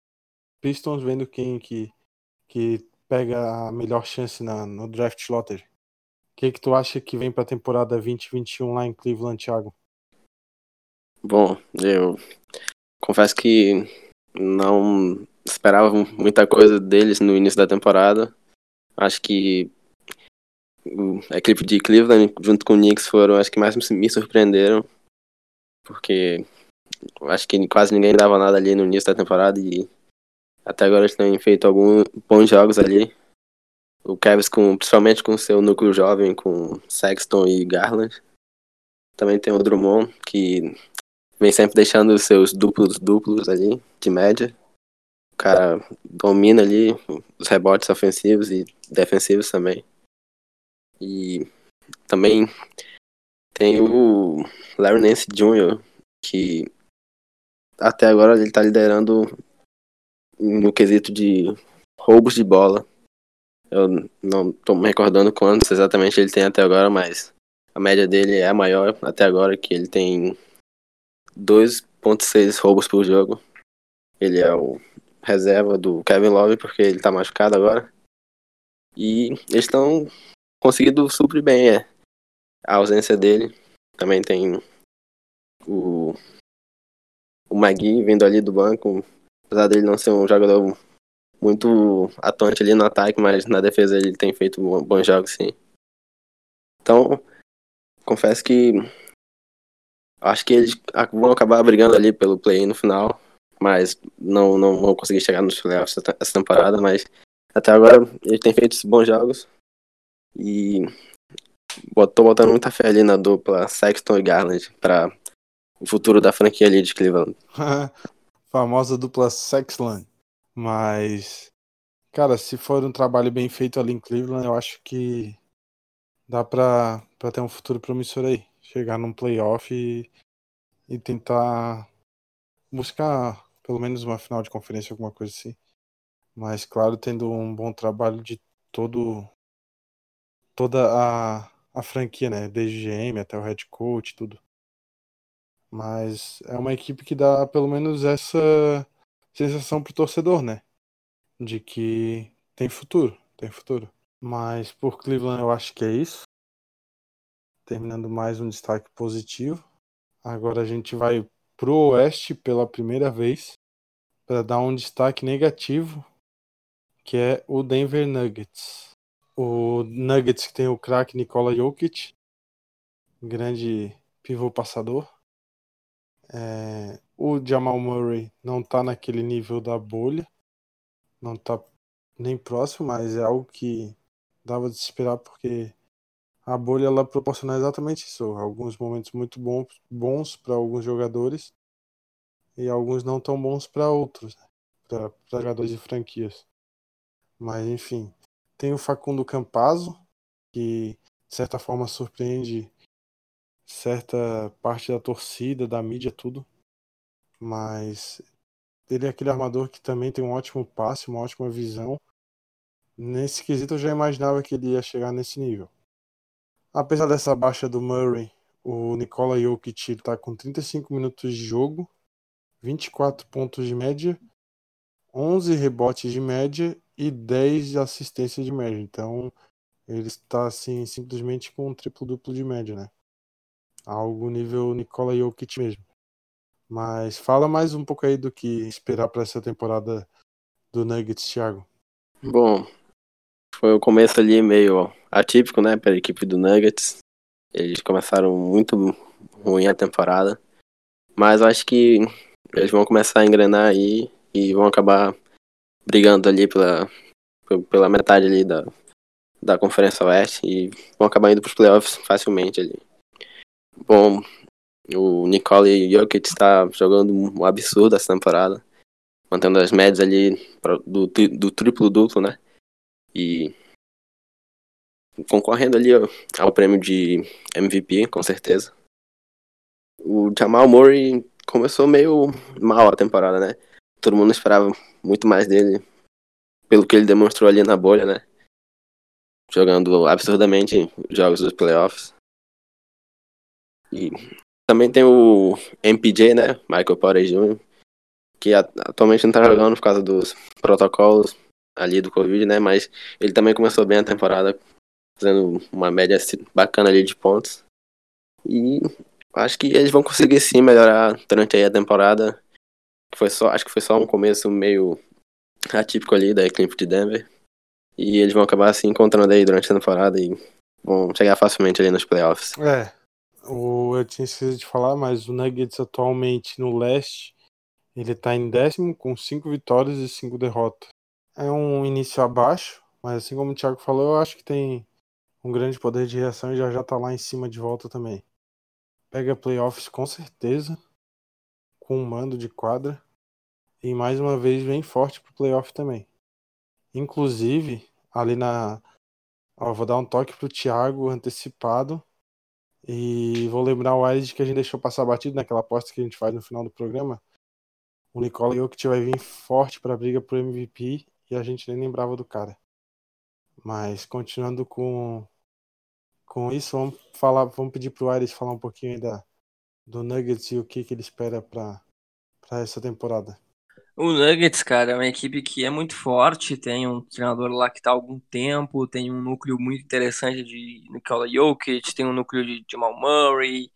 Pistons, vendo quem que, que pega a melhor chance na, no draft lottery. O que, que tu acha que vem para a temporada 2021 lá em Cleveland, Thiago? Bom, eu confesso que não esperava muita coisa deles no início da temporada. Acho que a equipe de Cleveland junto com o Knicks foram as que mais me surpreenderam. Porque acho que quase ninguém dava nada ali no início da temporada e até agora eles têm feito alguns bons jogos ali. O Cavs com, principalmente com seu núcleo jovem, com Sexton e Garland. Também tem o Drummond, que vem sempre deixando seus duplos duplos ali, de média. O cara domina ali os rebotes ofensivos e defensivos também. E também tem o Larry Nance Jr., que até agora ele tá liderando no quesito de roubos de bola. Eu não tô me recordando quantos exatamente ele tem até agora, mas a média dele é a maior até agora, que ele tem 2.6 roubos por jogo. Ele é o reserva do Kevin Love porque ele tá machucado agora. E eles estão conseguindo suprir bem é, a ausência dele. Também tem o, o Magui vindo ali do banco, apesar dele não ser um jogador muito atuante ali no ataque, mas na defesa ele tem feito bons jogos sim. Então, confesso que acho que eles vão acabar brigando ali pelo play no final, mas não, não vão conseguir chegar nos playoffs essa temporada, mas até agora ele tem feito bons jogos e tô botando muita fé ali na dupla Sexton e Garland para o futuro da franquia ali de Cleveland. Famosa dupla Sexton. Mas, cara, se for um trabalho bem feito ali em Cleveland, eu acho que dá pra, pra ter um futuro promissor aí. Chegar num playoff e, e tentar buscar pelo menos uma final de conferência, alguma coisa assim. Mas, claro, tendo um bom trabalho de todo toda a, a franquia, né? Desde GM até o head coach, tudo. Mas é uma equipe que dá pelo menos essa sensação pro torcedor, né? De que tem futuro, tem futuro. Mas por Cleveland eu acho que é isso. Terminando mais um destaque positivo. Agora a gente vai pro Oeste pela primeira vez para dar um destaque negativo, que é o Denver Nuggets. O Nuggets que tem o craque Nikola Jokic, grande pivô passador. É, o Jamal Murray não tá naquele nível da bolha, não tá nem próximo, mas é algo que dava de esperar porque a bolha ela proporciona exatamente isso, alguns momentos muito bons bons para alguns jogadores e alguns não tão bons para outros, né? para jogadores de franquias. Mas enfim, Tem o Facundo Campazzo, que de certa forma surpreende certa parte da torcida, da mídia, tudo. Mas ele é aquele armador que também tem um ótimo passe, uma ótima visão. Nesse quesito eu já imaginava que ele ia chegar nesse nível. Apesar dessa baixa do Murray, o Nikola Jokic está com 35 minutos de jogo, 24 pontos de média, 11 rebotes de média e 10 assistências de média. Então ele está assim simplesmente com um triplo duplo de média, né? Algo nível Nikola Jokic mesmo. Mas fala mais um pouco aí do que esperar para essa temporada do Nuggets, Thiago. Bom, foi o começo ali meio atípico, né, para a equipe do Nuggets. Eles começaram muito ruim a temporada, mas acho que eles vão começar a engrenar aí e vão acabar brigando ali pela, pela metade ali da, da Conferência Oeste e vão acabar indo para os playoffs facilmente ali. Bom, o Nicole Jokic está jogando um absurdo essa temporada, mantendo as médias ali do, do triplo-duplo, né? E concorrendo ali ao prêmio de MVP, com certeza. O Jamal Murray começou meio mal a temporada, né? Todo mundo esperava muito mais dele, pelo que ele demonstrou ali na bolha, né? Jogando absurdamente jogos dos playoffs. E também tem o MPJ, né? Michael Porter Jr., que atualmente não tá jogando por causa dos protocolos ali do Covid, né? Mas ele também começou bem a temporada, fazendo uma média bacana ali de pontos. E acho que eles vão conseguir sim melhorar durante a temporada. Foi só, acho que foi só um começo meio atípico ali da equipe de Denver. E eles vão acabar se encontrando aí durante a temporada e vão chegar facilmente ali nos playoffs. É, o, eu tinha esquecido de falar, mas o Nuggets atualmente no leste, ele tá em décimo com cinco vitórias e cinco derrotas. É um início abaixo, mas assim como o Thiago falou, eu acho que tem um grande poder de reação e já já tá lá em cima de volta também. Pega playoffs com certeza, com um mando de quadra. E mais uma vez vem forte pro playoff também. Inclusive, ali na. Ó, vou dar um toque pro Thiago antecipado. E vou lembrar o Ares que a gente deixou passar batido naquela aposta que a gente faz no final do programa. O Nicola Jokic vai vir forte para a briga pro MVP e a gente nem lembrava do cara. Mas continuando com com isso, vamos falar, vamos pedir pro Ares falar um pouquinho aí da, do Nuggets e o que, que ele espera para essa temporada. O Nuggets, cara, é uma equipe que é muito forte, tem um treinador lá que está há algum tempo, tem um núcleo muito interessante de Nikola Jokic, tem um núcleo de Jamal Murray,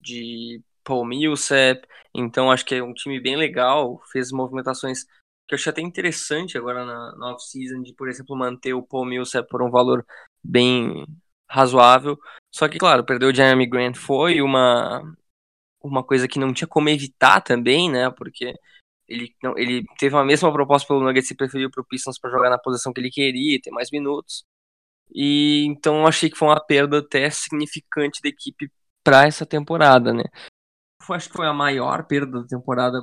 de Paul Millsap, então acho que é um time bem legal, fez movimentações que eu achei até interessante agora na, na off-season, de, por exemplo, manter o Paul Millsap por um valor bem razoável, só que, claro, perder o Jeremy Grant foi uma, uma coisa que não tinha como evitar também, né, porque ele, não, ele teve a mesma proposta pelo Nuggets e preferiu pro Pistons para jogar na posição que ele queria, ter mais minutos. E então achei que foi uma perda até significante da equipe para essa temporada, né? Acho que foi a maior perda da temporada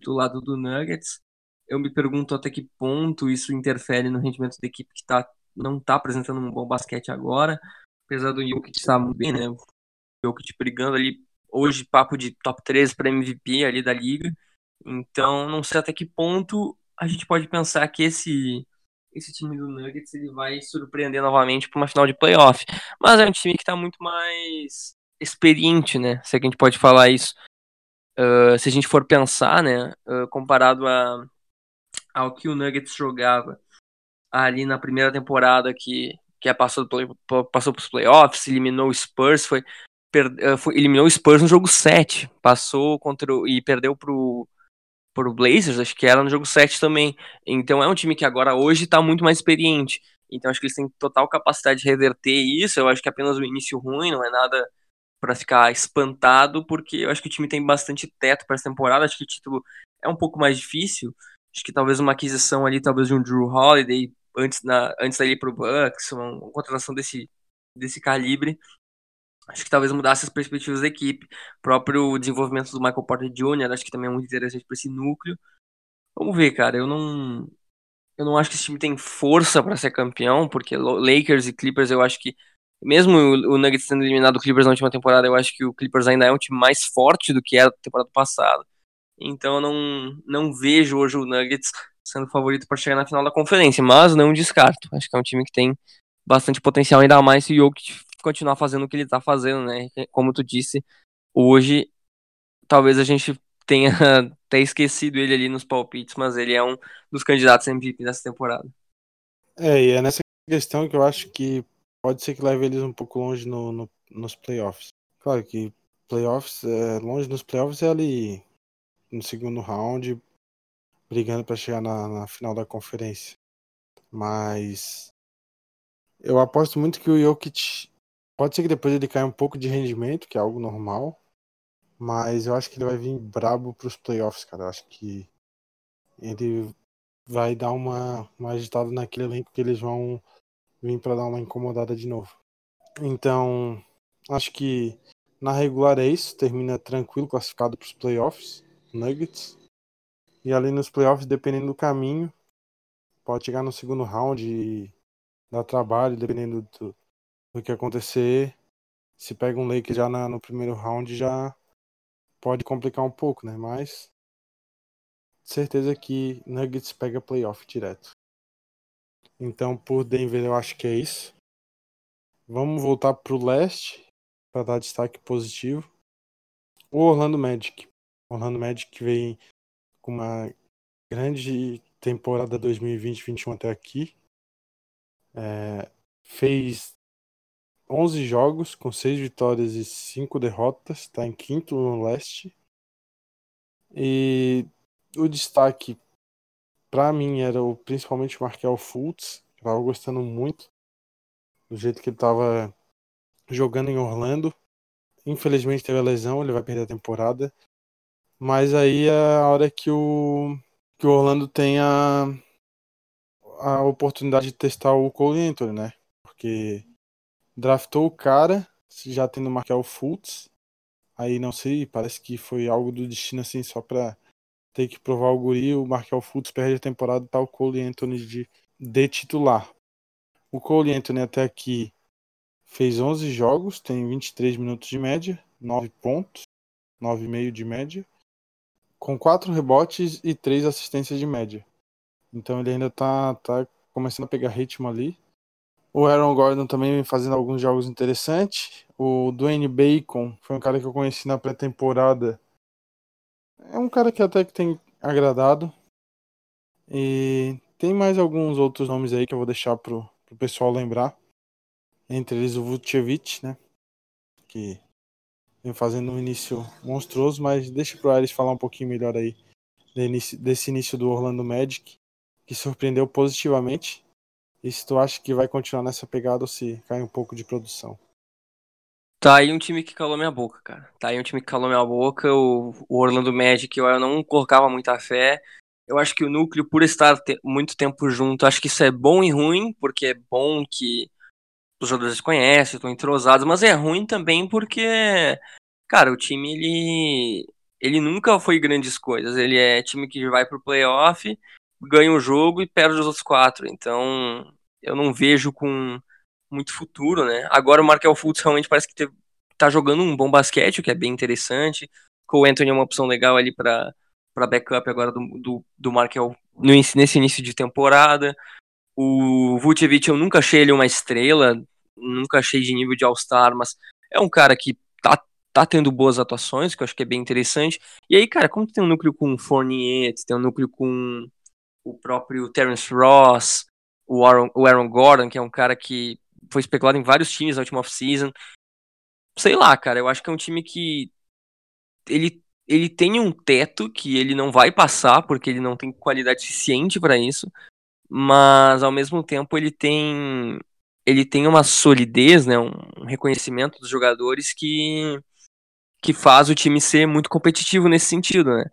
do lado do Nuggets. Eu me pergunto até que ponto isso interfere no rendimento da equipe que tá, não está apresentando um bom basquete agora, apesar do Jokic estar muito bem, né? O Jokic brigando ali hoje papo de top 13 para MVP ali da liga. Então, não sei até que ponto a gente pode pensar que esse esse time do Nuggets ele vai surpreender novamente para uma final de playoff. Mas é um time que está muito mais experiente, né? Se é que a gente pode falar isso. Uh, se a gente for pensar, né? Uh, comparado a, ao que o Nuggets jogava ali na primeira temporada que, que é passou, passou para os playoffs, eliminou o Spurs, foi, per, uh, foi, eliminou o Spurs no jogo 7, passou contra e perdeu pro pro Blazers, acho que era no jogo 7 também. Então é um time que agora hoje tá muito mais experiente. Então acho que eles têm total capacidade de reverter isso. Eu acho que é apenas o início ruim, não é nada para ficar espantado, porque eu acho que o time tem bastante teto para essa temporada. Acho que o título é um pouco mais difícil. Acho que talvez uma aquisição ali, talvez de um Drew Holiday antes, na, antes ir pro Bucks, uma, uma contratação desse, desse calibre, acho que talvez mudasse as perspectivas da equipe. O próprio desenvolvimento do Michael Porter Jr., acho que também é muito interessante para esse núcleo. Vamos ver, cara. Eu não. eu não acho que esse time tem força para ser campeão, porque Lakers e Clippers eu acho que mesmo o Nuggets sendo eliminado do Clippers na última temporada, eu acho que o Clippers ainda é um time mais forte do que era na temporada passada. Então eu não, não vejo hoje o Nuggets sendo favorito para chegar na final da conferência, mas não descarto. Acho que é um time que tem bastante potencial, ainda mais se o Jokic continuar fazendo o que ele está fazendo, né? Como tu disse, hoje talvez a gente tenha até esquecido ele ali nos palpites, mas ele é um dos candidatos MVP dessa temporada. É, e é nessa questão que eu acho que pode ser que leve eles um pouco longe no, no nos playoffs. Claro que playoffs, é, longe nos playoffs é ali no segundo round, brigando para chegar na, na, final da conferência. Mas eu aposto muito que o Jokic pode ser que depois ele caia um pouco de rendimento, que é algo normal, mas eu acho que ele vai vir brabo para os playoffs, cara. Eu acho que ele vai dar uma, uma agitada naquele elenco que eles vão vir para dar uma incomodada de novo. Então, acho que na regular é isso, termina tranquilo, classificado para os playoffs, Nuggets. E ali nos playoffs, dependendo do caminho, pode chegar no segundo round e dar trabalho, dependendo do, do que acontecer. Se pega um Lakers já na, no primeiro round, já pode complicar um pouco, né? Mas certeza que Nuggets pega playoff direto. Então, por Denver, eu acho que é isso. Vamos voltar para o leste para dar destaque positivo. O Orlando Magic. O Orlando Magic vem com uma grande temporada 2020-21 até aqui. É, fez 11 jogos com 6 vitórias e 5 derrotas, está em quinto no leste. E o destaque para mim era o, principalmente o Markel Fultz, que estava gostando muito do jeito que ele estava jogando em Orlando. Infelizmente teve a lesão, ele vai perder a temporada. Mas aí é a hora que o, que o Orlando tem a, a oportunidade de testar o Cole Anthony, né? Porque draftou o cara, já tendo Markel Fultz. Aí não sei, parece que foi algo do destino assim, só pra ter que provar o guri. O Markel Fultz perde a temporada, tá o Cole Anthony de, de titular. O Cole Anthony até aqui fez 11 jogos, tem 23 minutos de média, 9 pontos, 9,5 de média, com 4 rebotes e 3 assistências de média. Então ele ainda tá, tá começando a pegar ritmo ali. O Aaron Gordon também vem fazendo alguns jogos interessantes. O Dwayne Bacon foi um cara que eu conheci na pré-temporada. É um cara que até que tem agradado. E tem mais alguns outros nomes aí que eu vou deixar pro, pro pessoal lembrar. Entre eles o Vucevic, né? Que vem fazendo um início monstruoso, mas deixa pro Ares falar um pouquinho melhor aí desse início do Orlando Magic, que surpreendeu positivamente e se tu acha que vai continuar nessa pegada ou se cai um pouco de produção? Tá aí um time que calou minha boca, cara. Tá aí um time que calou minha boca. O, o Orlando Magic, eu não colocava muita fé. Eu acho que o núcleo, por estar te muito tempo junto, acho que isso é bom e ruim, porque é bom que os jogadores se conhecem, estão entrosados, mas é ruim também porque, cara, o time ele, ele nunca foi grandes coisas. Ele é time que vai pro playoff ganha um jogo e perde os outros quatro. Então, eu não vejo com muito futuro, né? Agora o Markel Fultz realmente parece que tá jogando um bom basquete, o que é bem interessante. O Anthony é uma opção legal ali para para backup agora do, do, do Markel no, nesse início de temporada. O Vucevic eu nunca achei ele uma estrela, nunca achei de nível de All-Star, mas é um cara que tá, tá tendo boas atuações, que eu acho que é bem interessante. E aí, cara, como tem um núcleo com Fournier, tem um núcleo com o próprio Terence Ross, o Aaron, o Aaron Gordon, que é um cara que foi especulado em vários times na última off-season. Sei lá, cara, eu acho que é um time que ele, ele tem um teto que ele não vai passar, porque ele não tem qualidade suficiente para isso, mas ao mesmo tempo ele tem ele tem uma solidez, né, um reconhecimento dos jogadores que que faz o time ser muito competitivo nesse sentido, né?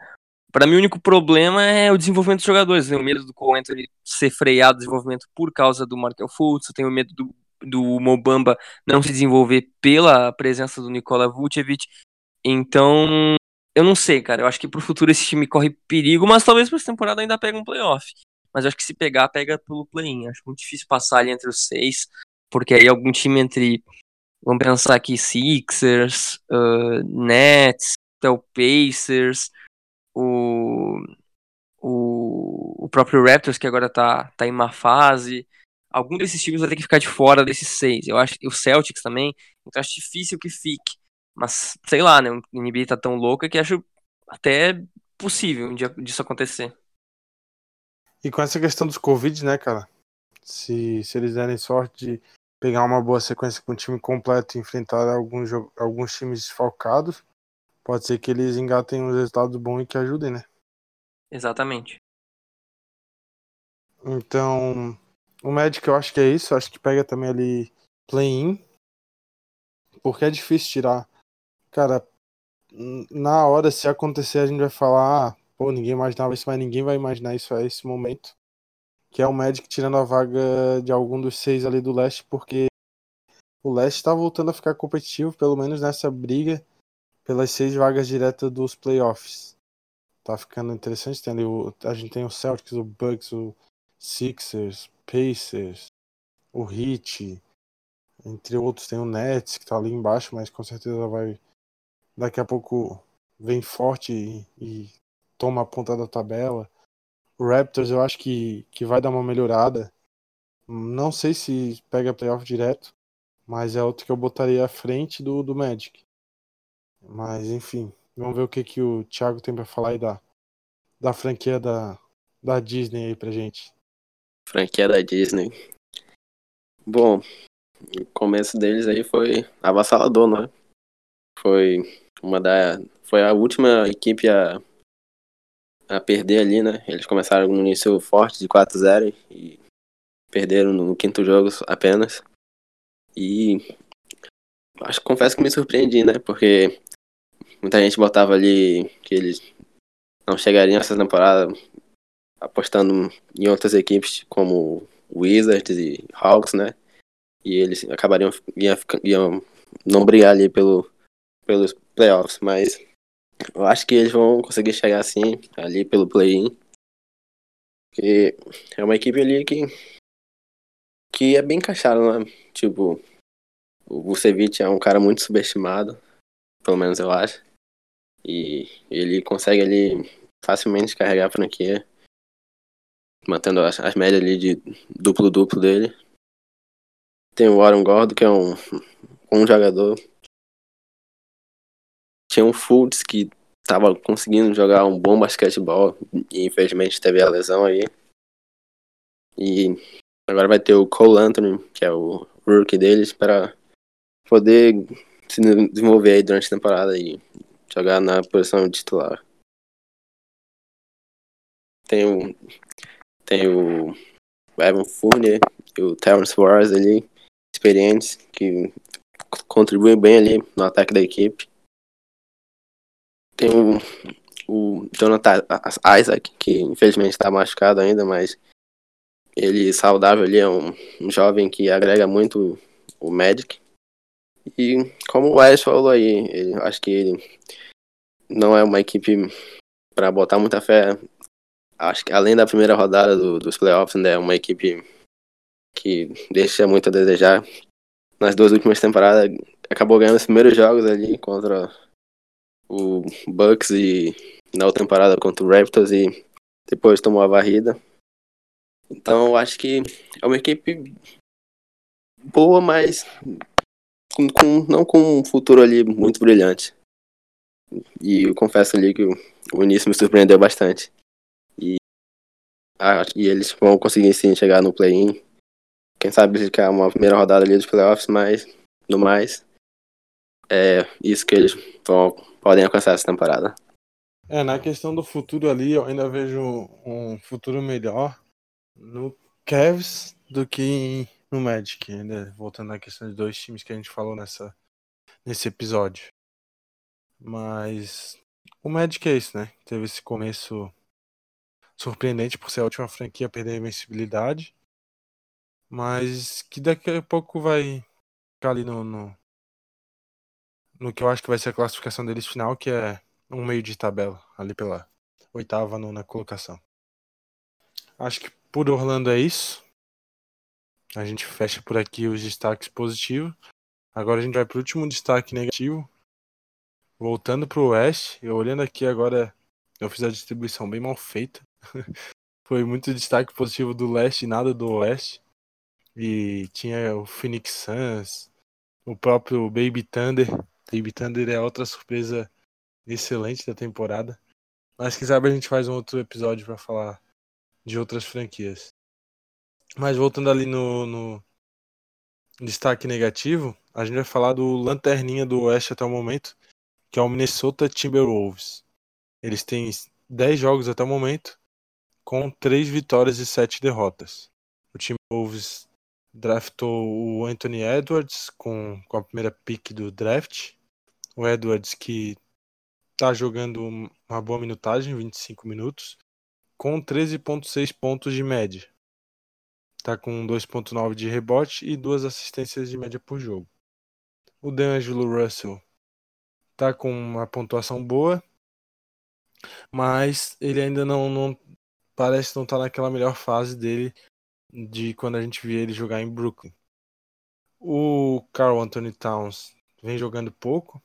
Para mim, o único problema é o desenvolvimento dos jogadores. Eu tenho medo do Cole Anthony ser freado o desenvolvimento por causa do Markel Fultz. Eu tenho medo do, do Mobamba não se desenvolver pela presença do Nikola Vucevic. Então, eu não sei, cara. Eu acho que pro futuro esse time corre perigo, mas talvez pra essa temporada ainda pegue um playoff. mas eu acho que se pegar, pega pelo play-in. Acho muito difícil passar ali entre os seis, porque aí algum time entre, vamos pensar aqui, Sixers, uh, Nets, até o Pacers, o, o, o próprio Raptors, que agora tá, tá em má fase. Algum desses times vai ter que ficar de fora desses seis. Eu acho o Celtics também, então acho difícil que fique. Mas, sei lá, né? O NBA tá tão louca que acho até possível um dia disso acontecer. E com essa questão dos Covid, né, cara? Se, se eles derem sorte de pegar uma boa sequência com o time completo e enfrentar alguns, alguns times desfalcados, pode ser que eles engatem uns resultados bons e que ajudem, né? Exatamente. Então, o Magic eu acho que é isso. Acho que pega também ali play-in. Porque é difícil tirar. Cara, na hora, se acontecer, a gente vai falar, ah, pô, ninguém imaginava isso, mas ninguém vai imaginar isso a esse momento. Que é o Magic tirando a vaga de algum dos seis ali do leste, porque o leste tá voltando a ficar competitivo, pelo menos nessa briga pelas seis vagas diretas dos playoffs. Tá ficando interessante. Tem o, a gente tem o Celtics, o Bucks, o Sixers, Pacers, o Heat, entre outros tem o Nets que tá ali embaixo, mas com certeza vai daqui a pouco vem forte e, e toma a ponta da tabela. O Raptors eu acho que, que vai dar uma melhorada. Não sei se pega playoff direto, mas é outro que eu botaria à frente do, do Magic. Mas enfim, vamos ver o que, que o Thiago tem para falar aí da, da franquia da, da Disney aí pra gente. Franquia da Disney. Bom, o começo deles aí foi avassalador, não é? Foi uma da. Foi a última equipe a, a perder ali, né? Eles começaram no início forte de 4-0 e perderam no quinto jogo apenas. E acho que confesso que me surpreendi, né? Porque muita gente botava ali que eles não chegariam essa temporada apostando em outras equipes como Wizards e Hawks, né? E eles acabariam iam, iam não brigar ali pelo, pelos playoffs, mas eu acho que eles vão conseguir chegar assim ali pelo play-in. Porque é uma equipe ali que que é bem encaixada, né? Tipo, o Vucevic é um cara muito subestimado, pelo menos eu acho. E ele consegue ali facilmente carregar a franquia, mantendo as, as médias ali de duplo-duplo dele. Tem o Warren Gordo, que é um, um jogador. Tinha um Fultz que tava conseguindo jogar um bom basquetebol e infelizmente teve a lesão aí. E agora vai ter o Cole Anthony, que é o rookie deles, para poder se desenvolver aí durante a temporada e jogar na posição titular. Tem o, tem o Evan Fournier e o Terrence Wars ali, experientes, que contribuem bem ali no ataque da equipe. Tem o, o Jonathan Isaac, que infelizmente está machucado ainda, mas ele saudável ali é um, um jovem que agrega muito o Magic. E como o Wes falou aí, ele, acho que ele não é uma equipe para botar muita fé. Acho que além da primeira rodada do, dos playoffs, né, é uma equipe que deixa muito a desejar. Nas duas últimas temporadas, acabou ganhando os primeiros jogos ali contra o Bucks e na outra temporada contra o Raptors e depois tomou a varrida. Então acho que é uma equipe boa, mas com, com, não com um futuro ali muito brilhante. E eu confesso ali que o, início me surpreendeu bastante. E, ah, e eles vão conseguir sim chegar no play-in. Quem sabe ficar uma primeira rodada ali dos playoffs, mas no mais é isso que eles vão, podem alcançar essa temporada. É, na questão do futuro ali, eu ainda vejo um futuro melhor no Cavs do que no Magic, ainda voltando à questão de dois times que a gente falou nessa, nesse episódio. Mas o Magic é isso, né? Teve esse começo surpreendente por ser a última franquia a perder a invencibilidade. Mas que daqui a pouco vai ficar ali no, no, no que eu acho que vai ser a classificação deles final, que é um meio de tabela, ali pela oitava, nona colocação. acho que por Orlando é isso. A gente fecha por aqui os destaques positivos. Agora a gente vai para o último destaque negativo. Voltando para o Oeste, eu olhando aqui agora, eu fiz a distribuição bem mal feita. Foi muito destaque positivo do Leste e nada do Oeste. E tinha o Phoenix Suns, o próprio Baby Thunder. Baby Thunder é outra surpresa excelente da temporada. Mas quem sabe a gente faz um outro episódio para falar de outras franquias. Mas voltando ali no, no, destaque negativo, a gente vai falar do lanterninha do Oeste até o momento, que é o Minnesota Timberwolves. Eles têm 10 jogos até o momento, com 3 vitórias e 7 derrotas. O Timberwolves draftou o Anthony Edwards com, com a primeira pick do draft. O Edwards que está jogando uma boa minutagem, 25 minutos, com 13.6 pontos de média. Está com 2.9 de rebote e duas assistências de média por jogo. O D'Angelo Russell está com uma pontuação boa, mas ele ainda não, não parece não estar tá naquela melhor fase dele de quando a gente via ele jogar em Brooklyn. O Carl Anthony Towns vem jogando pouco.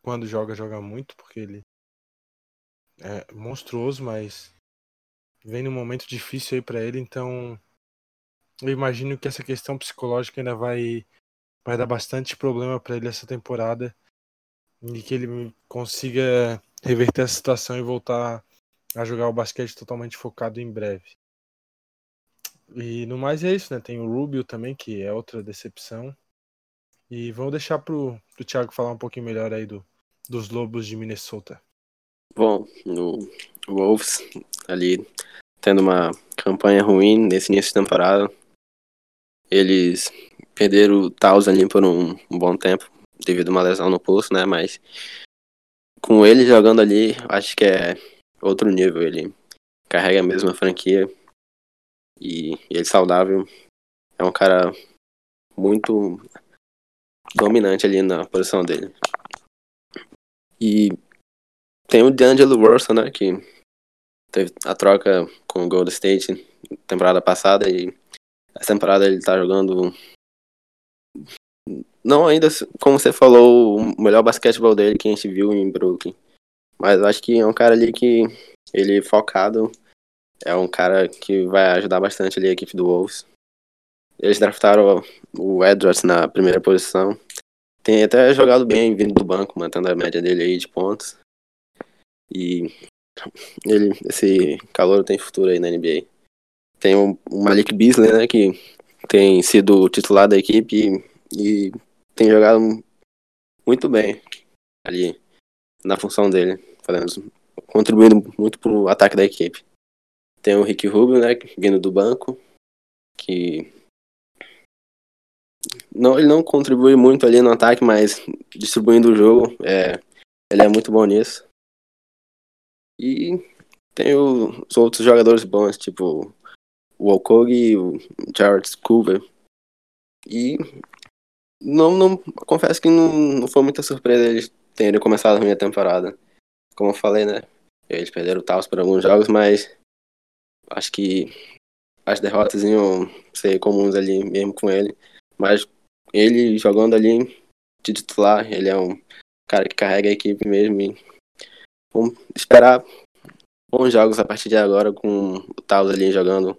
Quando joga, joga muito, porque ele é monstruoso, mas vem num momento difícil aí para ele, então eu imagino que essa questão psicológica ainda vai vai dar bastante problema para ele essa temporada e que ele consiga reverter a situação e voltar a jogar o basquete totalmente focado em breve. E no mais é isso, né? Tem o Rubio também, que é outra decepção. E vamos deixar pro, pro Thiago falar um pouquinho melhor aí do, dos Lobos de Minnesota. Bom, no Wolves, ali tendo uma campanha ruim nesse início de temporada. Eles perderam o ali por um, um, bom tempo, devido a uma lesão no pulso, né? Mas com ele jogando ali, acho que é outro nível. Ele carrega a mesma franquia e ele saudável. É um cara muito dominante ali na posição dele. E tem o D'Angelo Russell, né, que teve a troca com o Golden State temporada passada e essa temporada ele tá jogando não ainda, como você falou, o melhor basquetebol dele que a gente viu em Brooklyn. Mas acho que é um cara ali que ele focado é um cara que vai ajudar bastante ali a equipe do Wolves. Eles draftaram o Edwards na primeira posição. Tem até jogado bem vindo do banco, mantendo a média dele aí de pontos. E ele, esse calor tem futuro aí na NBA. Tem o, Malik Beasley, né, que tem sido titular da equipe e, e tem jogado muito bem ali na função dele, fazendo, contribuindo muito pro ataque da equipe. Tem o Rick Rubio, né, vindo do banco, que não, ele não contribui muito ali no ataque, mas distribuindo o jogo, é, ele é muito bom nisso. E tem o, os outros jogadores bons, tipo o e o Jared Coover. E não, não confesso que não, não foi muita surpresa eles terem começado a minha temporada. Como eu falei, né? Eles perderam o Taos por alguns jogos, mas acho que as derrotas iam ser comuns ali mesmo com ele. Mas ele jogando ali de titular, ele é um cara que carrega a equipe mesmo. E vamos esperar bons jogos a partir de agora com o Taos ali jogando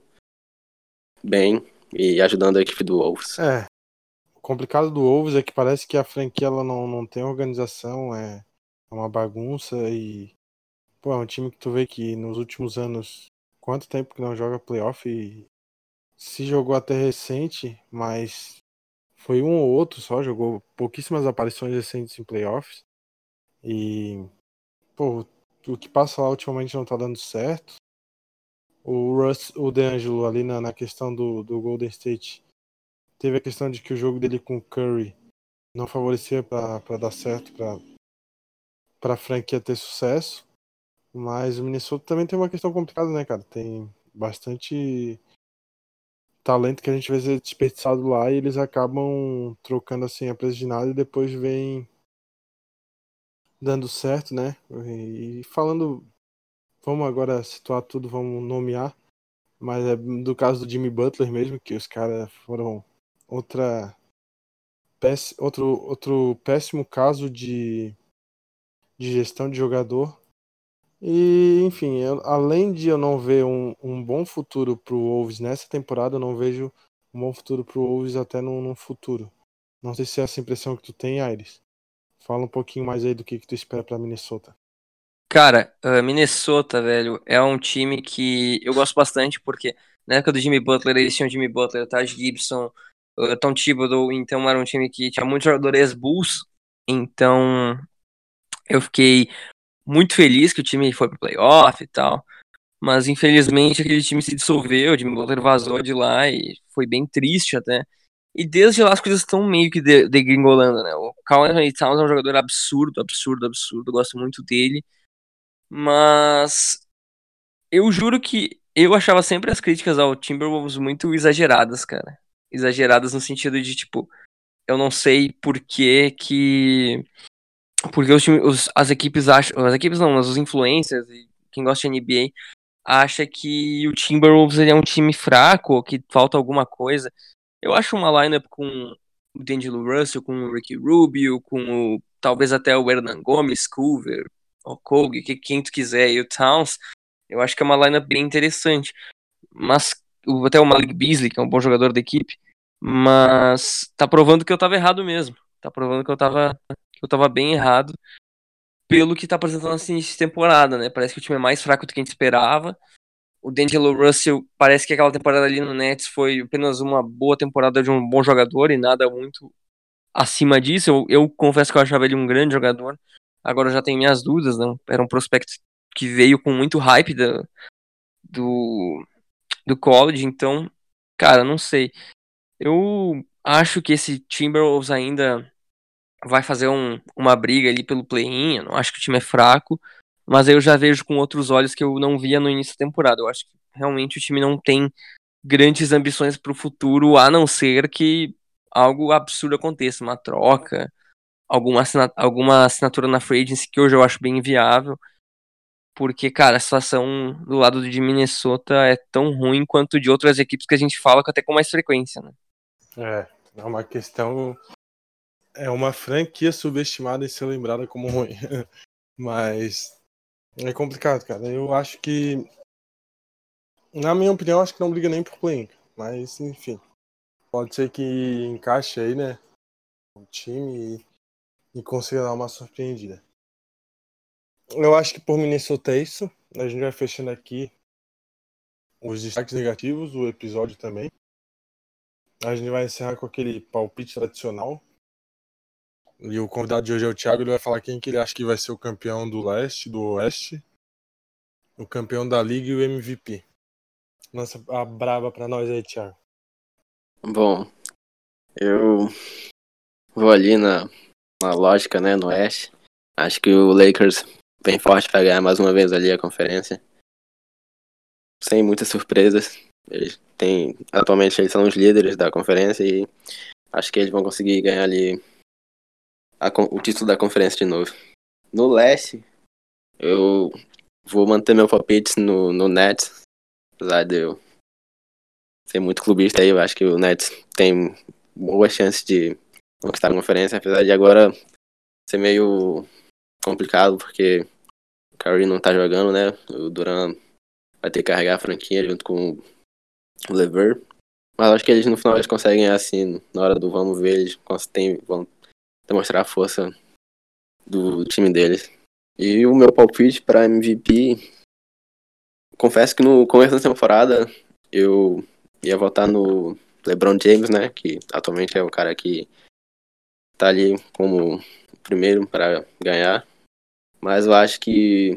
bem e ajudando a equipe do Wolves. É. O complicado do Wolves é que parece que a franquia ela não, não tem organização, é uma bagunça e pô, é um time que tu vê que nos últimos anos quanto tempo que não joga playoff e se jogou até recente, mas foi um ou outro só, jogou pouquíssimas aparições recentes em playoffs. E pô, o que passa lá ultimamente não tá dando certo. O Russ, o DeAngelo ali na, na questão do, do Golden State teve a questão de que o jogo dele com Curry não favorecia para dar certo para a franquia ter sucesso. Mas o Minnesota também tem uma questão complicada, né, cara? Tem bastante talento que a gente vê ser desperdiçado lá e eles acabam trocando assim a preço de nada e depois vem dando certo, né? E falando, vamos agora situar tudo, vamos nomear. Mas é do caso do Jimmy Butler mesmo, que os caras foram outra péss- outro, outro péssimo caso de, de gestão de jogador. E, enfim, eu- além de eu não ver um, um bom futuro pro Wolves nessa temporada, eu não vejo um bom futuro pro Wolves até no, no futuro. Não sei se é essa impressão que tu tem, Aires. Fala um pouquinho mais aí do que, que tu espera pra Minnesota. Cara, uh, Minnesota, velho, é um time que eu gosto bastante porque na época do Jimmy Butler eles tinham Jimmy Butler, Taj Gibson, Tom Thibodeau, então era um time que tinha muitos jogadores Bulls, então eu fiquei muito feliz que o time foi pro playoff e tal, mas infelizmente aquele time se dissolveu, o Jimmy Butler vazou de lá e foi bem triste até. E desde lá as coisas estão meio que de- degringolando, né? O Carl Anthony Towns é um jogador absurdo, absurdo, absurdo, gosto muito dele. Mas eu juro que eu achava sempre as críticas ao Timberwolves muito exageradas, cara. Exageradas no sentido de, tipo, eu não sei por que que. Porque os, os- as equipes acham. As equipes não, mas os influencers quem gosta de NBA acha que o Timberwolves é um time fraco, ou que falta alguma coisa. Eu acho uma lineup com o D'Angelo Russell, com o Ricky Rubio, com o, talvez até o Hernan Gomes, Culver, o Kobe, que quem tu quiser, e o Towns, eu acho que é uma lineup bem interessante. Mas até o Malik Beasley, que é um bom jogador da equipe, mas tá provando que eu tava errado mesmo. Tá provando que eu tava, que eu tava bem errado pelo que tá apresentando início de temporada, né? Parece que o time é mais fraco do que a gente esperava. O D'Angelo Russell parece que aquela temporada ali no Nets foi apenas uma boa temporada de um bom jogador e nada muito acima disso. Eu, eu confesso que eu achava ele um grande jogador. Agora eu já tenho minhas dúvidas, né? Era um prospecto que veio com muito hype da, do, do college, então, cara, não sei. Eu acho que esse Timberwolves ainda vai fazer um, uma briga ali pelo play-in. Não acho que o time é fraco, mas eu já vejo com outros olhos que eu não via no início da temporada. Eu acho que realmente o time não tem grandes ambições para o futuro, a não ser que algo absurdo aconteça, uma troca, alguma, assina alguma assinatura na free agency que hoje eu acho bem inviável. Porque, cara, a situação do lado de Minnesota é tão ruim quanto de outras equipes que a gente fala até com mais frequência, né? É, é uma questão. É uma franquia subestimada em ser lembrada como ruim. Mas é complicado, cara. Eu acho que. Na minha opinião, acho que não briga nem por play Mas, enfim. Pode ser que encaixe aí, né? O time e, consiga dar uma surpreendida. Eu acho que por Minnesota é isso. A gente vai fechando aqui os destaques negativos, o episódio também. A gente vai encerrar com aquele palpite tradicional. E o convidado de hoje é o Thiago, ele vai falar quem que ele acha que vai ser o campeão do leste, do oeste, o campeão da liga e o MVP. Lança a braba pra nós aí, Thiago. Bom, eu vou ali na, na lógica, né, no Oeste. Acho que o Lakers vem forte para ganhar mais uma vez ali a conferência. Sem muitas surpresas. Eles têm, atualmente eles são os líderes da conferência e acho que eles vão conseguir ganhar ali a o título da conferência de novo. No Leste, eu vou manter meu palpite no, no Nets, apesar de eu ser muito clubista aí, eu acho que o Nets tem boa chance de conquistar a conferência, apesar de agora ser meio complicado, porque o Curry não tá jogando, né? O Duran vai ter que carregar a franquia junto com o Lever. Mas acho que eles no final eles conseguem assim, na hora do vamos ver, eles conseguem, vão demonstrar a força do time deles. E o meu palpite para MVP, confesso que no começo da temporada eu ia votar no LeBron James, né? Que atualmente é o cara que tá ali como primeiro para ganhar. Mas eu acho que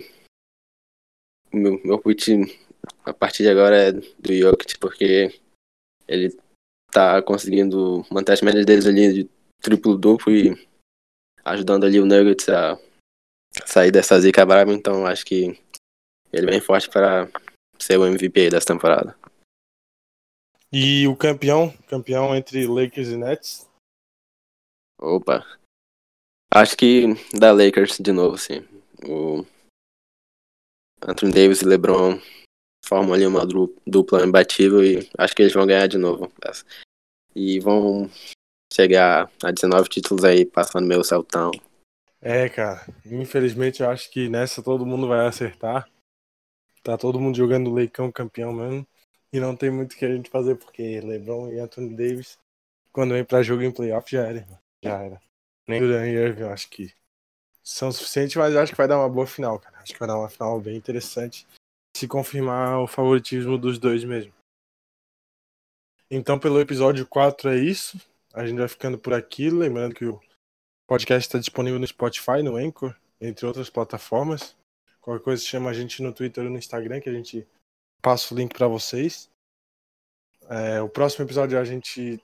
meu, meu palpite a partir de agora é do Jokic, porque ele tá conseguindo manter as médias deles ali de triplo-duplo e ajudando ali o Nuggets a sair dessa zica brava. Então acho que ele vem forte para ser o MVP dessa temporada. E o campeão, campeão entre Lakers e Nets. Opa. Acho que da Lakers de novo, sim. O Anthony Davis e LeBron formam ali uma dupla imbatível e acho que eles vão ganhar de novo. E vão chegar a 19 títulos aí, passando meu Celtão. É, cara. Infelizmente eu acho que nessa todo mundo vai acertar. Tá todo mundo jogando Leicão campeão mesmo. E não tem muito o que a gente fazer, porque LeBron e Anthony Davis, quando vem pra jogo em playoff, já era. Já era. Nem Duran e Irving, eu acho que são suficientes, mas eu acho que vai dar uma boa final, cara. Acho que vai dar uma final bem interessante. Se confirmar o favoritismo dos dois mesmo. Então, pelo episódio 4 é isso. A gente vai ficando por aqui. Lembrando que o podcast está disponível no Spotify, no Anchor, entre outras plataformas. Qualquer coisa chama a gente no Twitter ou no Instagram que a gente passa o link para vocês. É, o próximo episódio a gente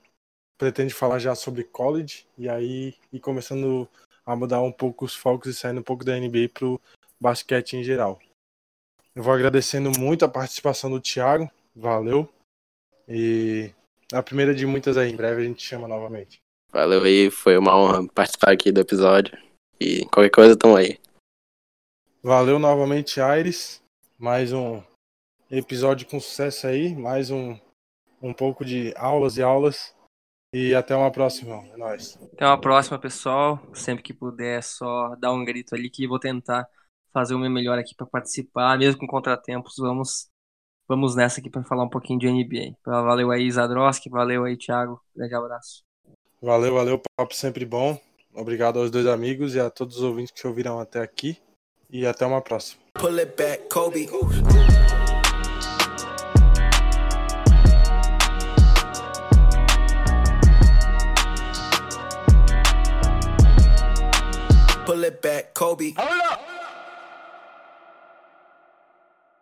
pretende falar já sobre college e aí ir começando a mudar um pouco os focos e saindo um pouco da NBA para o basquete em geral. Eu vou agradecendo muito a participação do Thiago, valeu. E a primeira de muitas aí, em breve a gente chama novamente. Valeu aí, foi uma honra participar aqui do episódio. E qualquer coisa, tamo aí. Valeu novamente, Aires. Mais um episódio com sucesso aí. Mais um, um pouco de aulas e aulas. E até uma próxima. É nóis. Até uma próxima, pessoal. Sempre que puder, é só dar um grito ali que vou tentar fazer o meu melhor aqui para participar, mesmo com contratempos. Vamos vamos nessa aqui para falar um pouquinho de NBA. Valeu aí, Zadroski. Valeu aí, Thiago. Grande abraço. Valeu, valeu. Papo sempre bom. Obrigado aos dois amigos e a todos os ouvintes que ouviram até aqui. E até uma próxima. It back, Kobe. Hold up.